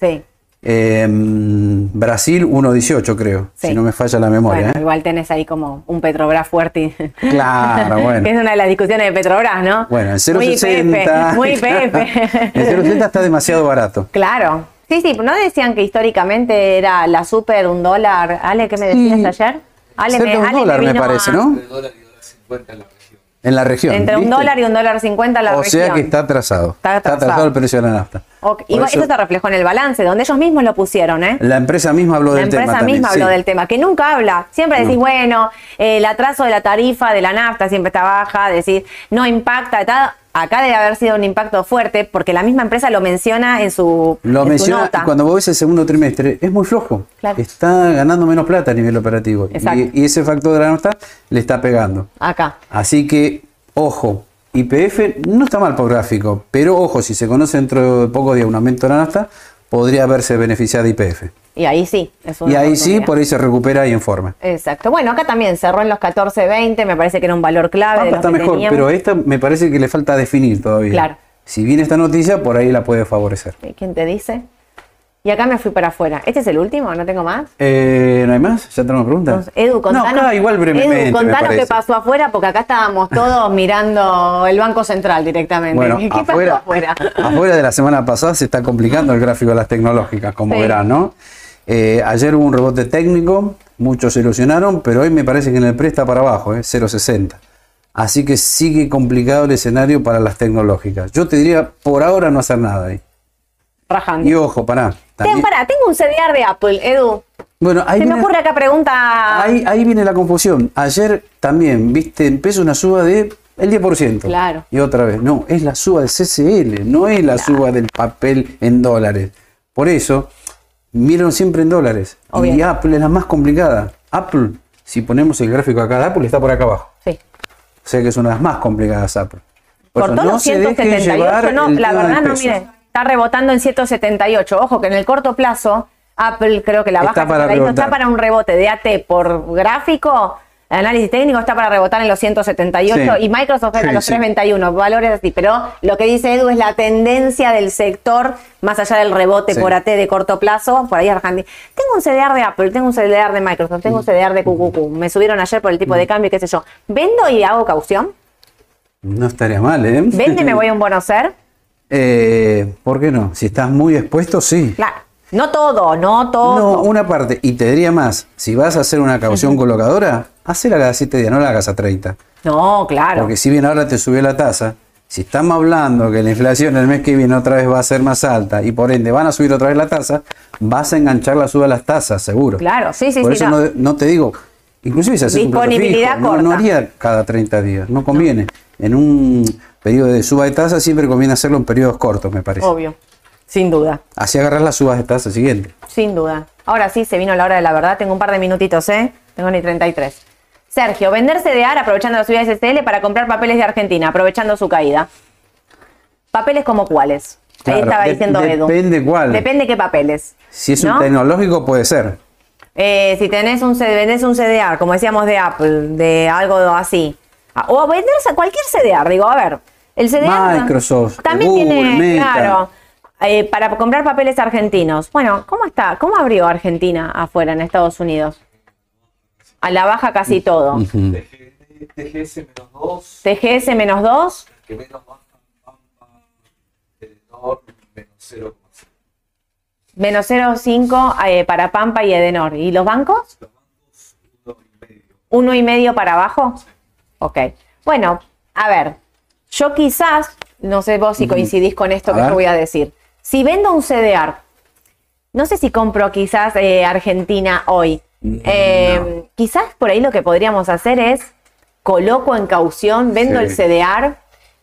Sí. Eh, Brasil 1,18 creo, Sí. si no me falla la memoria. Bueno, ¿eh? igual tenés ahí como un Petrobras fuerte. Claro, bueno. que es una de las discusiones de Petrobras, ¿no? Bueno, el Muy 0,60. Muy pepe. el 0,60 está demasiado barato. claro. Sí, sí, ¿no decían que históricamente era la super un dólar? Ale, ¿qué me decías Sí. ayer? Ale, Cerca de un Ale dólar me vino parece, a- ¿no? En la región. En la región. Entre un dólar y un dólar cincuenta la O región. sea que está atrasado. Está atrasado. el precio de la nafta. Ok, Por igual eso eso, se reflejó en el balance, donde ellos mismos lo pusieron, ¿eh? La empresa misma habló La del tema. empresa también, misma sí. habló del tema, que nunca habla. Siempre decís, No. bueno, eh, el atraso de la tarifa de la nafta siempre está baja, decir, no impacta. tal. Acá debe haber sido un impacto fuerte porque la misma empresa lo menciona en su, Lo en su menciona nota. cuando vos ves el segundo trimestre, es muy flojo. Claro. Está ganando menos plata a nivel operativo. Y, y ese factor de la nafta le está pegando. Acá. Así que, ojo, IPF no está mal por gráfico, pero ojo, si se conoce dentro de pocos días un aumento de la nafta, podría verse beneficiada IPF. Y ahí sí. Es una Y ahí sí, por ahí se recupera y informa. Exacto. Bueno, acá también cerró en los 14.20, me parece que era un valor clave. de Pampa los está que mejor, teníamos. pero esta me parece que le falta definir todavía. Claro. Si viene esta noticia, por ahí la puede favorecer. ¿Y ¿Quién te dice? Y acá me fui para afuera. ¿Este es el último? ¿No tengo más? Eh, ¿No hay más? ¿Ya tenemos preguntas? Entonces, Edu, contanos, No, acá igual brevemente. Edu, contanos qué pasó afuera, porque acá estábamos todos mirando el Banco Central directamente. Bueno, ¿Qué pasó afuera, afuera? afuera de la semana pasada se está complicando el gráfico de las tecnológicas, como Sí. verán, ¿no? Eh, ayer hubo un rebote técnico, muchos se ilusionaron, pero hoy me parece que en el pre está para abajo, ¿eh? 0.60. Así que sigue complicado el escenario para las tecnológicas. Yo te diría, por ahora no hacer nada ahí. Rajando. Y ojo, pará. Pará, tengo un CDR de Apple, Edu. bueno, ahí Se me ocurre acá pregunta. Ahí, ahí viene la confusión. Ayer también, viste, empezó una suba de el 10%. Claro. Y otra vez, no, es la suba del CCL, no es la suba del papel en dólares. Por eso, miran siempre en dólares. Y. Apple es la más complicada. Apple, si ponemos el gráfico acá de Apple, está por acá abajo. Sí. O sea que es una de las más complicadas Apple. Por eso, Cortó los se dejen 178. llevar No, el la verdad no, peso. Está rebotando en 178. Ojo que en el corto plazo, Apple creo que la Está baja para que está, está para un rebote de AT por gráfico. Análisis técnico está para rebotar en los 178 Sí. y Microsoft era Sí, los sí. 321, valores así. Pero lo que dice Edu es la tendencia del sector, más allá del rebote por AT de corto plazo, por ahí Argentina. Tengo un CDR de Apple, tengo un CDR de Microsoft, tengo Mm. un CDR de QQQ. Me subieron ayer por el tipo de cambio, qué sé yo. ¿Vendo y hago caución? No estaría mal, ¿eh? ¿Vende y me voy a un bono ser? Eh, ¿Por qué no? Si estás muy expuesto, sí. Claro. No todo, no todo. No, una parte. Y te diría más, si vas a hacer una caución colocadora, hacela cada 7 días, no la hagas a 30. No, claro. Porque si bien ahora te subió la tasa, si estamos hablando que la inflación el mes que viene otra vez va a ser más alta y por ende van a subir otra vez la tasa, vas a enganchar la suba de las tasas, seguro. Claro, sí, sí, Por sí, eso no. no, no te digo, inclusive si haces un Disponibilidad fijo, no, no corta. haría cada 30 días, no conviene. En un periodo de suba de tasa siempre conviene hacerlo en periodos cortos, me parece. Obvio. Sin duda. Así agarras las subas de tasa siguiente. Sin duda. Ahora sí, se vino la hora de la verdad. Tengo un par de minutitos, ¿eh? Tengo ni 33. Sergio, vender CDR aprovechando la subida de STL para comprar papeles de Argentina, aprovechando su caída. ¿Papeles como cuáles? Ahí estaba de- diciendo Edu. depende cuál. Depende qué papeles. Si es un ¿no? tecnológico puede ser. Eh, si tenés un, vendés un CDR, como decíamos de Apple, de algo así. Ah, O vender cualquier CDR, digo, a ver. El CDR Microsoft, también Google, tiene, Meta. claro, eh, para comprar papeles argentinos. Bueno, ¿cómo está? ¿Cómo abrió Argentina afuera en Estados Unidos? A la baja casi todo. Ujú. TG- TGS menos 2, TGS menos 2, que menos baja, Pampa, Telenor, menos 0,5. menos 0,5 eh, para Pampa y Edenor. ¿Y los bancos? Los bancos, uno y medio. ¿Uno y medio para abajo? Ok. Bueno, A ver, yo quizás, no sé vos si coincidís con esto A que te ver. voy a decir. Si vendo un CDR, no sé si compro quizás eh, Argentina hoy. Mm, Eh, Quizás por ahí lo que podríamos hacer es coloco en caución, vendo Sí. el CDR,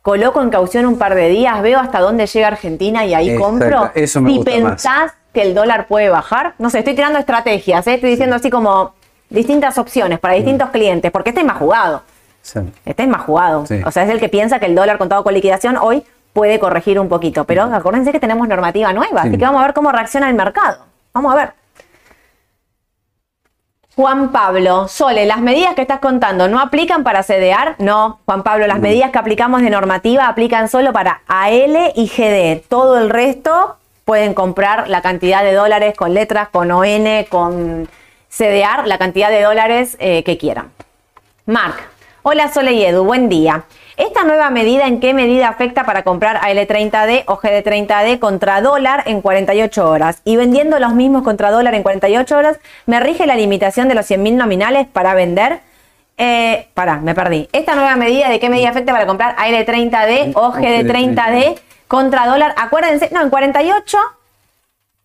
coloco en caución un par de días, veo hasta dónde llega Argentina y ahí Exacto, compro. eso me si gusta más. pensás que el dólar puede bajar, no sé, estoy tirando estrategias, ¿eh? estoy diciendo así como distintas opciones para distintos Mm. clientes, porque este es más jugado. Sí. Este es más jugado. Sí. O sea, es el que piensa que el dólar contado con liquidación hoy puede corregir un poquito. Pero acuérdense que tenemos normativa nueva, Sí. así que vamos a ver cómo reacciona el mercado. Vamos a ver. Juan Pablo, Sole, ¿las medidas que estás contando no aplican para CDR? No, Juan Pablo, las medidas que aplicamos de normativa aplican solo para AL y GD. Todo el resto pueden comprar la cantidad de dólares con letras, con ON, con CDR, la cantidad de dólares eh, que quieran. Marc, hola Sole y Edu, buen día. ¿Esta nueva medida en qué medida afecta para comprar AL30D o GD30D contra dólar en 48 horas? Y vendiendo los mismos contra dólar en 48 horas, ¿me rige la limitación de los 100.000 nominales para vender? Eh, pará, me perdí. ¿Esta nueva medida de qué medida afecta para comprar AL30D o GD30D contra dólar? Acuérdense, no, en 48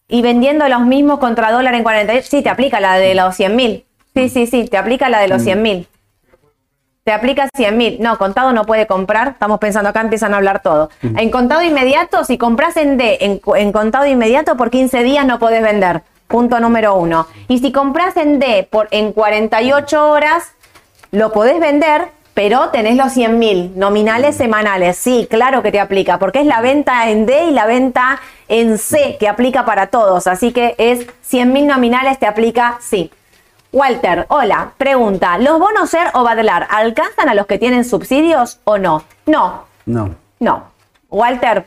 y vendiendo los mismos contra dólar en 48. Sí, te aplica la de los 100.000. Sí, sí, sí, te aplica la de los 100.000. Te aplica 100 mil. No, contado no puede comprar. Estamos pensando acá, empiezan a hablar todo. En contado inmediato, si compras en D, en, co- en contado inmediato, por 15 días no podés vender. Punto número uno. Y si compras en D por, en 48 horas, lo podés vender, pero tenés los 100 mil nominales semanales. Sí, claro que te aplica, porque es la venta en D y la venta en C que aplica para todos. Así que es 100 mil nominales, te aplica sí. Walter, hola, pregunta, ¿los bonos SER o Badlar alcanzan a los que tienen subsidios o no? No, No. no. Walter,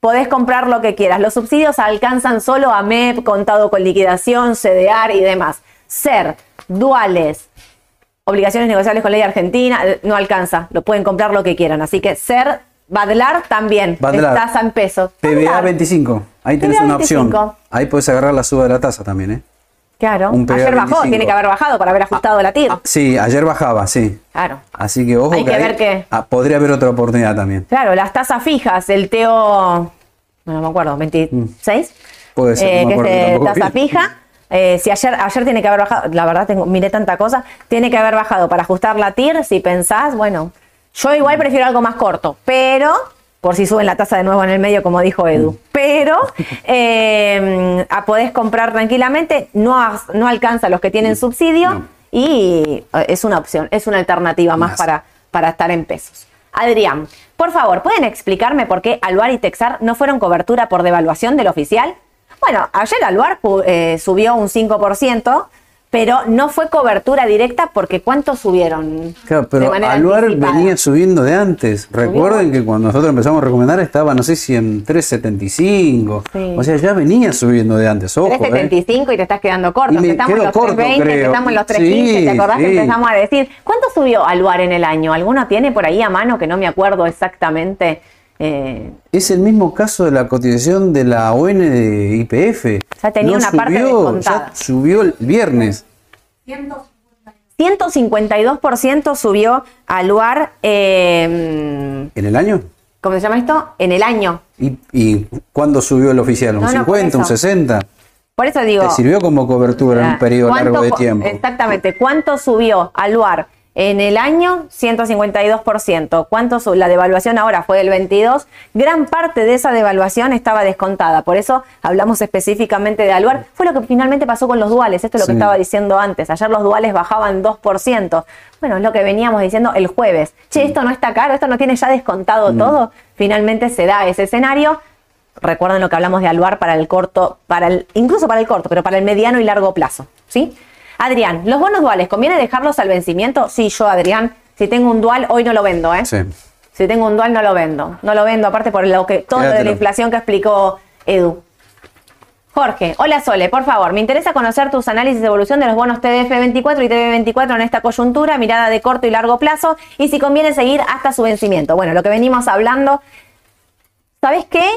podés comprar lo que quieras. Los subsidios alcanzan solo a MEP, contado con liquidación, CDR y demás. SER, duales, obligaciones negociables con ley argentina, no alcanza. Lo pueden comprar lo que quieran. Así que SER, Badlar también. Badlar. Es tasa en pesos. PBA Badlar. 25. Ahí tenés PBA una opción. 25. Ahí puedes agarrar la suba de la tasa también, ¿eh? Claro. Un Ayer bajó, 25. tiene que haber bajado para haber ajustado la TIR. Sí, ayer bajaba, sí. Claro. Así que ojo Hay que ver qué. ah, podría haber otra oportunidad también. Claro, las tasas fijas, el TEO, no me acuerdo, 26. Puede ser, Eh, no me que acuerdo es de tampoco tasa fija. Eh, si ayer, ayer tiene que haber bajado, la verdad tengo, miré tanta cosa, tiene que haber bajado para ajustar la TIR, si pensás, bueno, yo igual prefiero algo más corto, pero, por si suben la tasa de nuevo en el medio, como dijo Edu, pero eh, a podés comprar tranquilamente, no, no alcanza los que tienen subsidio No. y eh, es una opción, es una alternativa más Más. para, para estar en pesos. Adrián, por favor, ¿pueden explicarme por qué Aluar y Texar no fueron cobertura por devaluación del oficial? Bueno, ayer Aluar pu- eh, subió un 5%, pero no fue cobertura directa porque ¿cuánto subieron? Claro, pero Aluar anticipada? venía subiendo de antes. Recuerden que cuando nosotros empezamos a recomendar estaba, no sé si en 3.75. Sí. O sea, ya venía subiendo de antes. Ojo, ¿eh? 3.75 y te estás quedando corto. Me Empezamos en los corto, 3.20, creo. empezamos en los 3.15, Sí, ¿te acordás que sí. empezamos a decir? ¿Cuánto subió Aluar en el año? ¿Alguno tiene por ahí a mano que no me acuerdo exactamente? Eh, Es el mismo caso de la cotización de la ON de IPF. Ya tenía una parte descontada. Ya subió el viernes. 152% subió Aluar, eh, ¿En el año? ¿cómo se llama esto? En el año. ¿Y, y cuándo subió el oficial? ¿Un No, no, por 50, un eso. 60? Por eso digo. Te sirvió como cobertura en un periodo ¿cuánto largo de tiempo. Exactamente. ¿Cuánto subió Aluar en el año? 152%. ¿Cuánto su- La devaluación ahora fue del 22%. Gran parte de esa devaluación estaba descontada. Por eso hablamos específicamente de Aluar. Fue lo que finalmente pasó con los duales. Esto es lo que Sí. estaba diciendo antes. Ayer los duales bajaban 2%. Bueno, es lo que veníamos diciendo el jueves. Che, esto no está caro, esto no tiene ya descontado todo. Finalmente se da ese escenario. Recuerden lo que hablamos de Aluar para el corto, para el, incluso para el corto, pero para el mediano y largo plazo. ¿Sí? Adrián, ¿los bonos duales conviene dejarlos al vencimiento? Sí, yo, Adrián, si tengo un dual, hoy no lo vendo, ¿eh? Sí. Si tengo un dual, no lo vendo. No lo vendo, aparte por lo que todo lo de la Quédatelo. inflación que explicó Edu. Jorge, hola Sole, por favor, me interesa conocer tus análisis de evolución de los bonos TDF24 y TB24 en esta coyuntura, mirada de corto y largo plazo, y si conviene seguir hasta su vencimiento. Bueno, lo que venimos hablando, ¿sabes qué?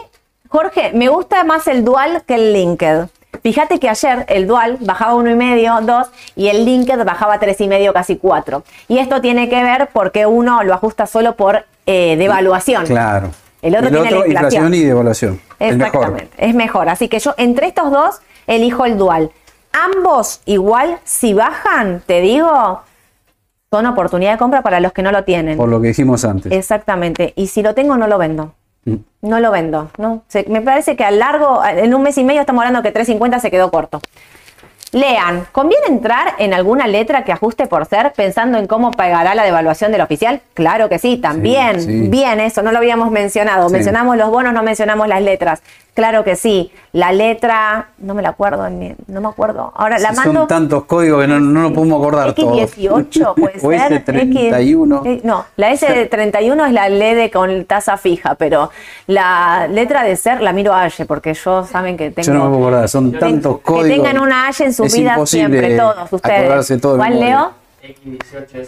Jorge, me gusta más el dual que el linked. Fíjate que ayer el dual bajaba uno y medio, 2 y el linked bajaba tres y medio, casi 4. Y esto tiene que ver porque uno lo ajusta solo por eh, devaluación. Claro. El otro tiene la inflación. inflación y devaluación. Es mejor. Exactamente, es mejor. Así que yo entre estos dos elijo el dual. Ambos igual, si bajan, te digo, son oportunidad de compra para los que no lo tienen. Por lo que dijimos antes. Exactamente. Y si lo tengo, no lo vendo. No lo vendo. ¿no? Se- me parece que a largo, en un mes y medio estamos hablando que 350 se quedó corto. Lean, ¿conviene entrar en alguna letra que ajuste por ser pensando en cómo pagará la devaluación del oficial? Claro que sí, también. sí. Bien, eso no lo habíamos mencionado. Sí. Mencionamos los bonos, no mencionamos las letras. Claro que sí. La letra, no me la acuerdo, no me acuerdo. Ahora la Sí, mando. Son tantos códigos que no, no nos podemos acordar todos. X18 puede o ser. S31. X- eh, no, la S31 es la LED con tasa fija, pero la letra de ser la miro a Aye, porque yo saben que tengo. Yo no me puedo acordar, son tantos que códigos. tengan una Aye en su Es vida siempre, todos ustedes. acordarse todo de ¿Cuál leo? X18S3.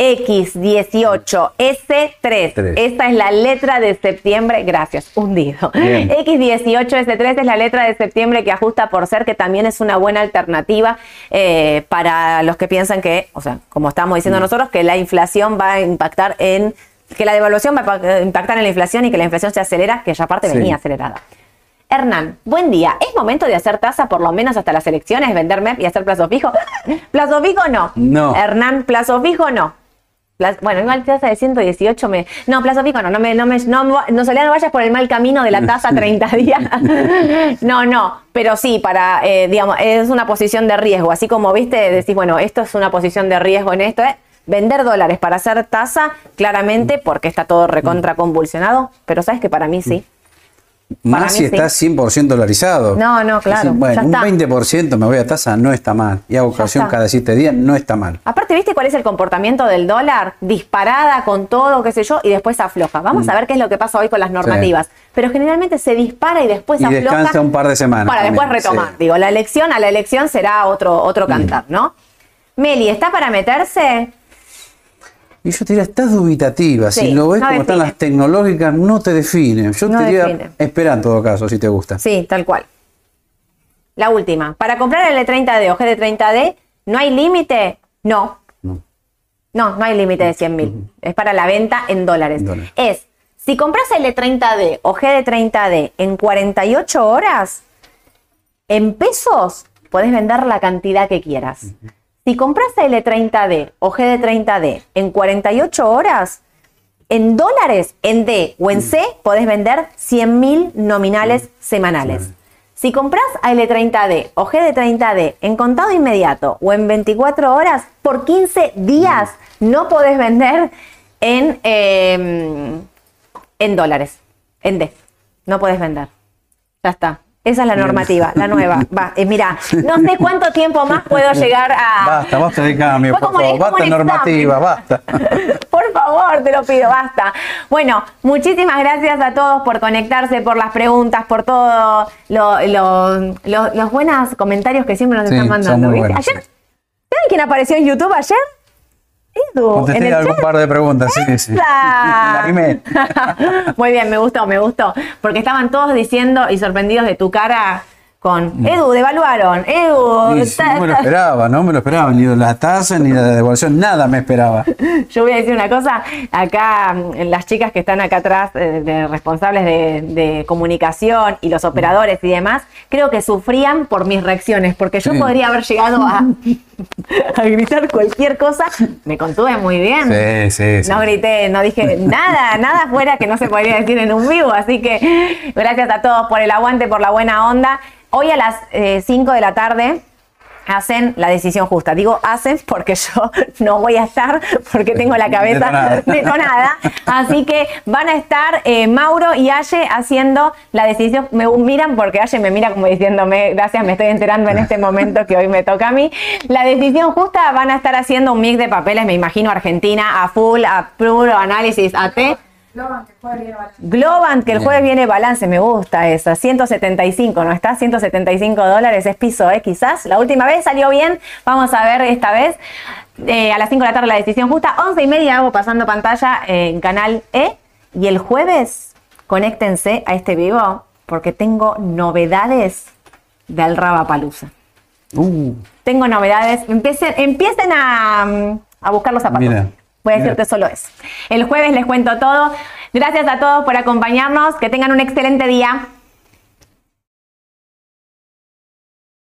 X18S3. Tres. Esta es la letra de septiembre. Gracias, hundido. Bien. X18S3 es la letra de septiembre que ajusta por ser, que también es una buena alternativa eh, para los que piensan que, o sea, como estamos diciendo Mm. nosotros, que la inflación va a impactar en. que la devaluación va a impactar en la inflación y que la inflación se acelera, que ya aparte Sí. venía acelerada. Hernán, buen día. ¿Es momento de hacer tasa por lo menos hasta las elecciones, vender MEP y hacer plazo fijo? plazo fijo no. No. Hernán, plazo fijo no. Bueno, igual tasa de 118 me. No, plazo fijo no. No, me, no, me, no, no, Soledad, no vayas por el mal camino de la tasa 30 días. no, no. Pero sí, para, eh, digamos, es una posición de riesgo. Así como, viste, decís, bueno, esto es una posición de riesgo en esto. ¿eh? Vender dólares para hacer tasa, claramente, porque está todo recontra convulsionado. Pero sabes que para mí sí. Más si sí. está 100% dolarizado. No, no, claro, bueno, ya un está. 20% me voy a tasa, no está mal. Y hago ocasión cada 7 días, no está mal. Aparte, ¿viste cuál es el comportamiento del dólar? Disparada con todo, qué sé yo, y después afloja. Vamos Mm. a ver qué es lo que pasa hoy con las normativas. Pero generalmente se dispara y después Y afloja. descansa un par de semanas Para también, después retomar. sí. Mm. Digo, la elección a la elección será otro, otro cantar, ¿no? Meli, ¿está para meterse? Y yo te diría, estás dubitativa. Sí, si lo ves no como están define. las tecnológicas, no te definen. Yo No te diría, define. espera en todo caso, si te gusta. Sí, tal cual. La última. Para comprar el E30D o GD30D, ¿no hay límite? No. No. No, no hay límite de 100 mil. Es para la venta en dólares. En dólares. Es, si compras el E30D o GD30D en 48 horas, en pesos, podés vender la cantidad que quieras. Si compras el E30D o GD30D en 48 horas, en dólares, en D o en C, podés vender 100 mil nominales semanales. Si compras AL30D o GD30D en contado inmediato o en 24 horas, por 15 días no podés vender en, eh, en dólares, en D. No podés vender. Ya está. Esa es la normativa, la nueva. Va, eh, mira, no sé cuánto tiempo más puedo llegar a. Basta, basta de cambio, por favor. Basta normativa, basta. Por favor, te lo pido, basta. Bueno, muchísimas gracias a todos por conectarse, por las preguntas, por todos lo, lo- lo- los buenos comentarios que siempre nos Sí, están son mandando. buenos, Ayer, sí. ¿saben quién apareció en YouTube ayer? Edu, Contesté algún chat. par de preguntas, sí, sí. Muy bien, me gustó, me gustó. Porque estaban todos diciendo y sorprendidos de tu cara con Edu, devaluaron, Edu. Sí, no me lo ta". esperaba, no me lo esperaba. Ni la tasa, ni la devolución, nada me esperaba. Yo voy a decir una cosa, acá mm, las chicas que están acá atrás, eh, de responsables de, de comunicación y los operadores y demás, creo que sufrían por mis reacciones, porque yo Sí. podría haber llegado a, a gritar cualquier cosa, me contuve muy bien. Sí, sí, sí. No grité, no dije nada, nada fuera que no se podría decir en un vivo. Así que gracias a todos por el aguante, por la buena onda. Hoy a las 5 de la tarde hacen la decisión justa. Digo hacen porque yo no voy a estar porque tengo la cabeza Detonada. Así que van a estar eh, Mauro y Aye haciendo la decisión. Me miran porque Aye me mira como diciéndome, gracias, me estoy enterando en este momento que hoy me toca a mí. La decisión justa van a estar haciendo un mix de papeles, me imagino Argentina a full, a puro análisis, a T. Globant, que el jueves viene balance, me gusta esa. 175, ¿no está? 175 dólares es piso, ¿eh? Quizás. La última vez salió bien. Vamos a ver esta vez. Eh, a las 5 de la tarde la decisión justa. 11 y media hago pasando pantalla en canal E. Y el jueves, conéctense a este vivo porque tengo novedades del Palusa. Uh, Tengo novedades. Empiecen, empiecen a, mm, a buscar los zapatos. mira, Voy a decirte solo eso. El jueves les cuento todo. Gracias a todos por acompañarnos. Que tengan un excelente día.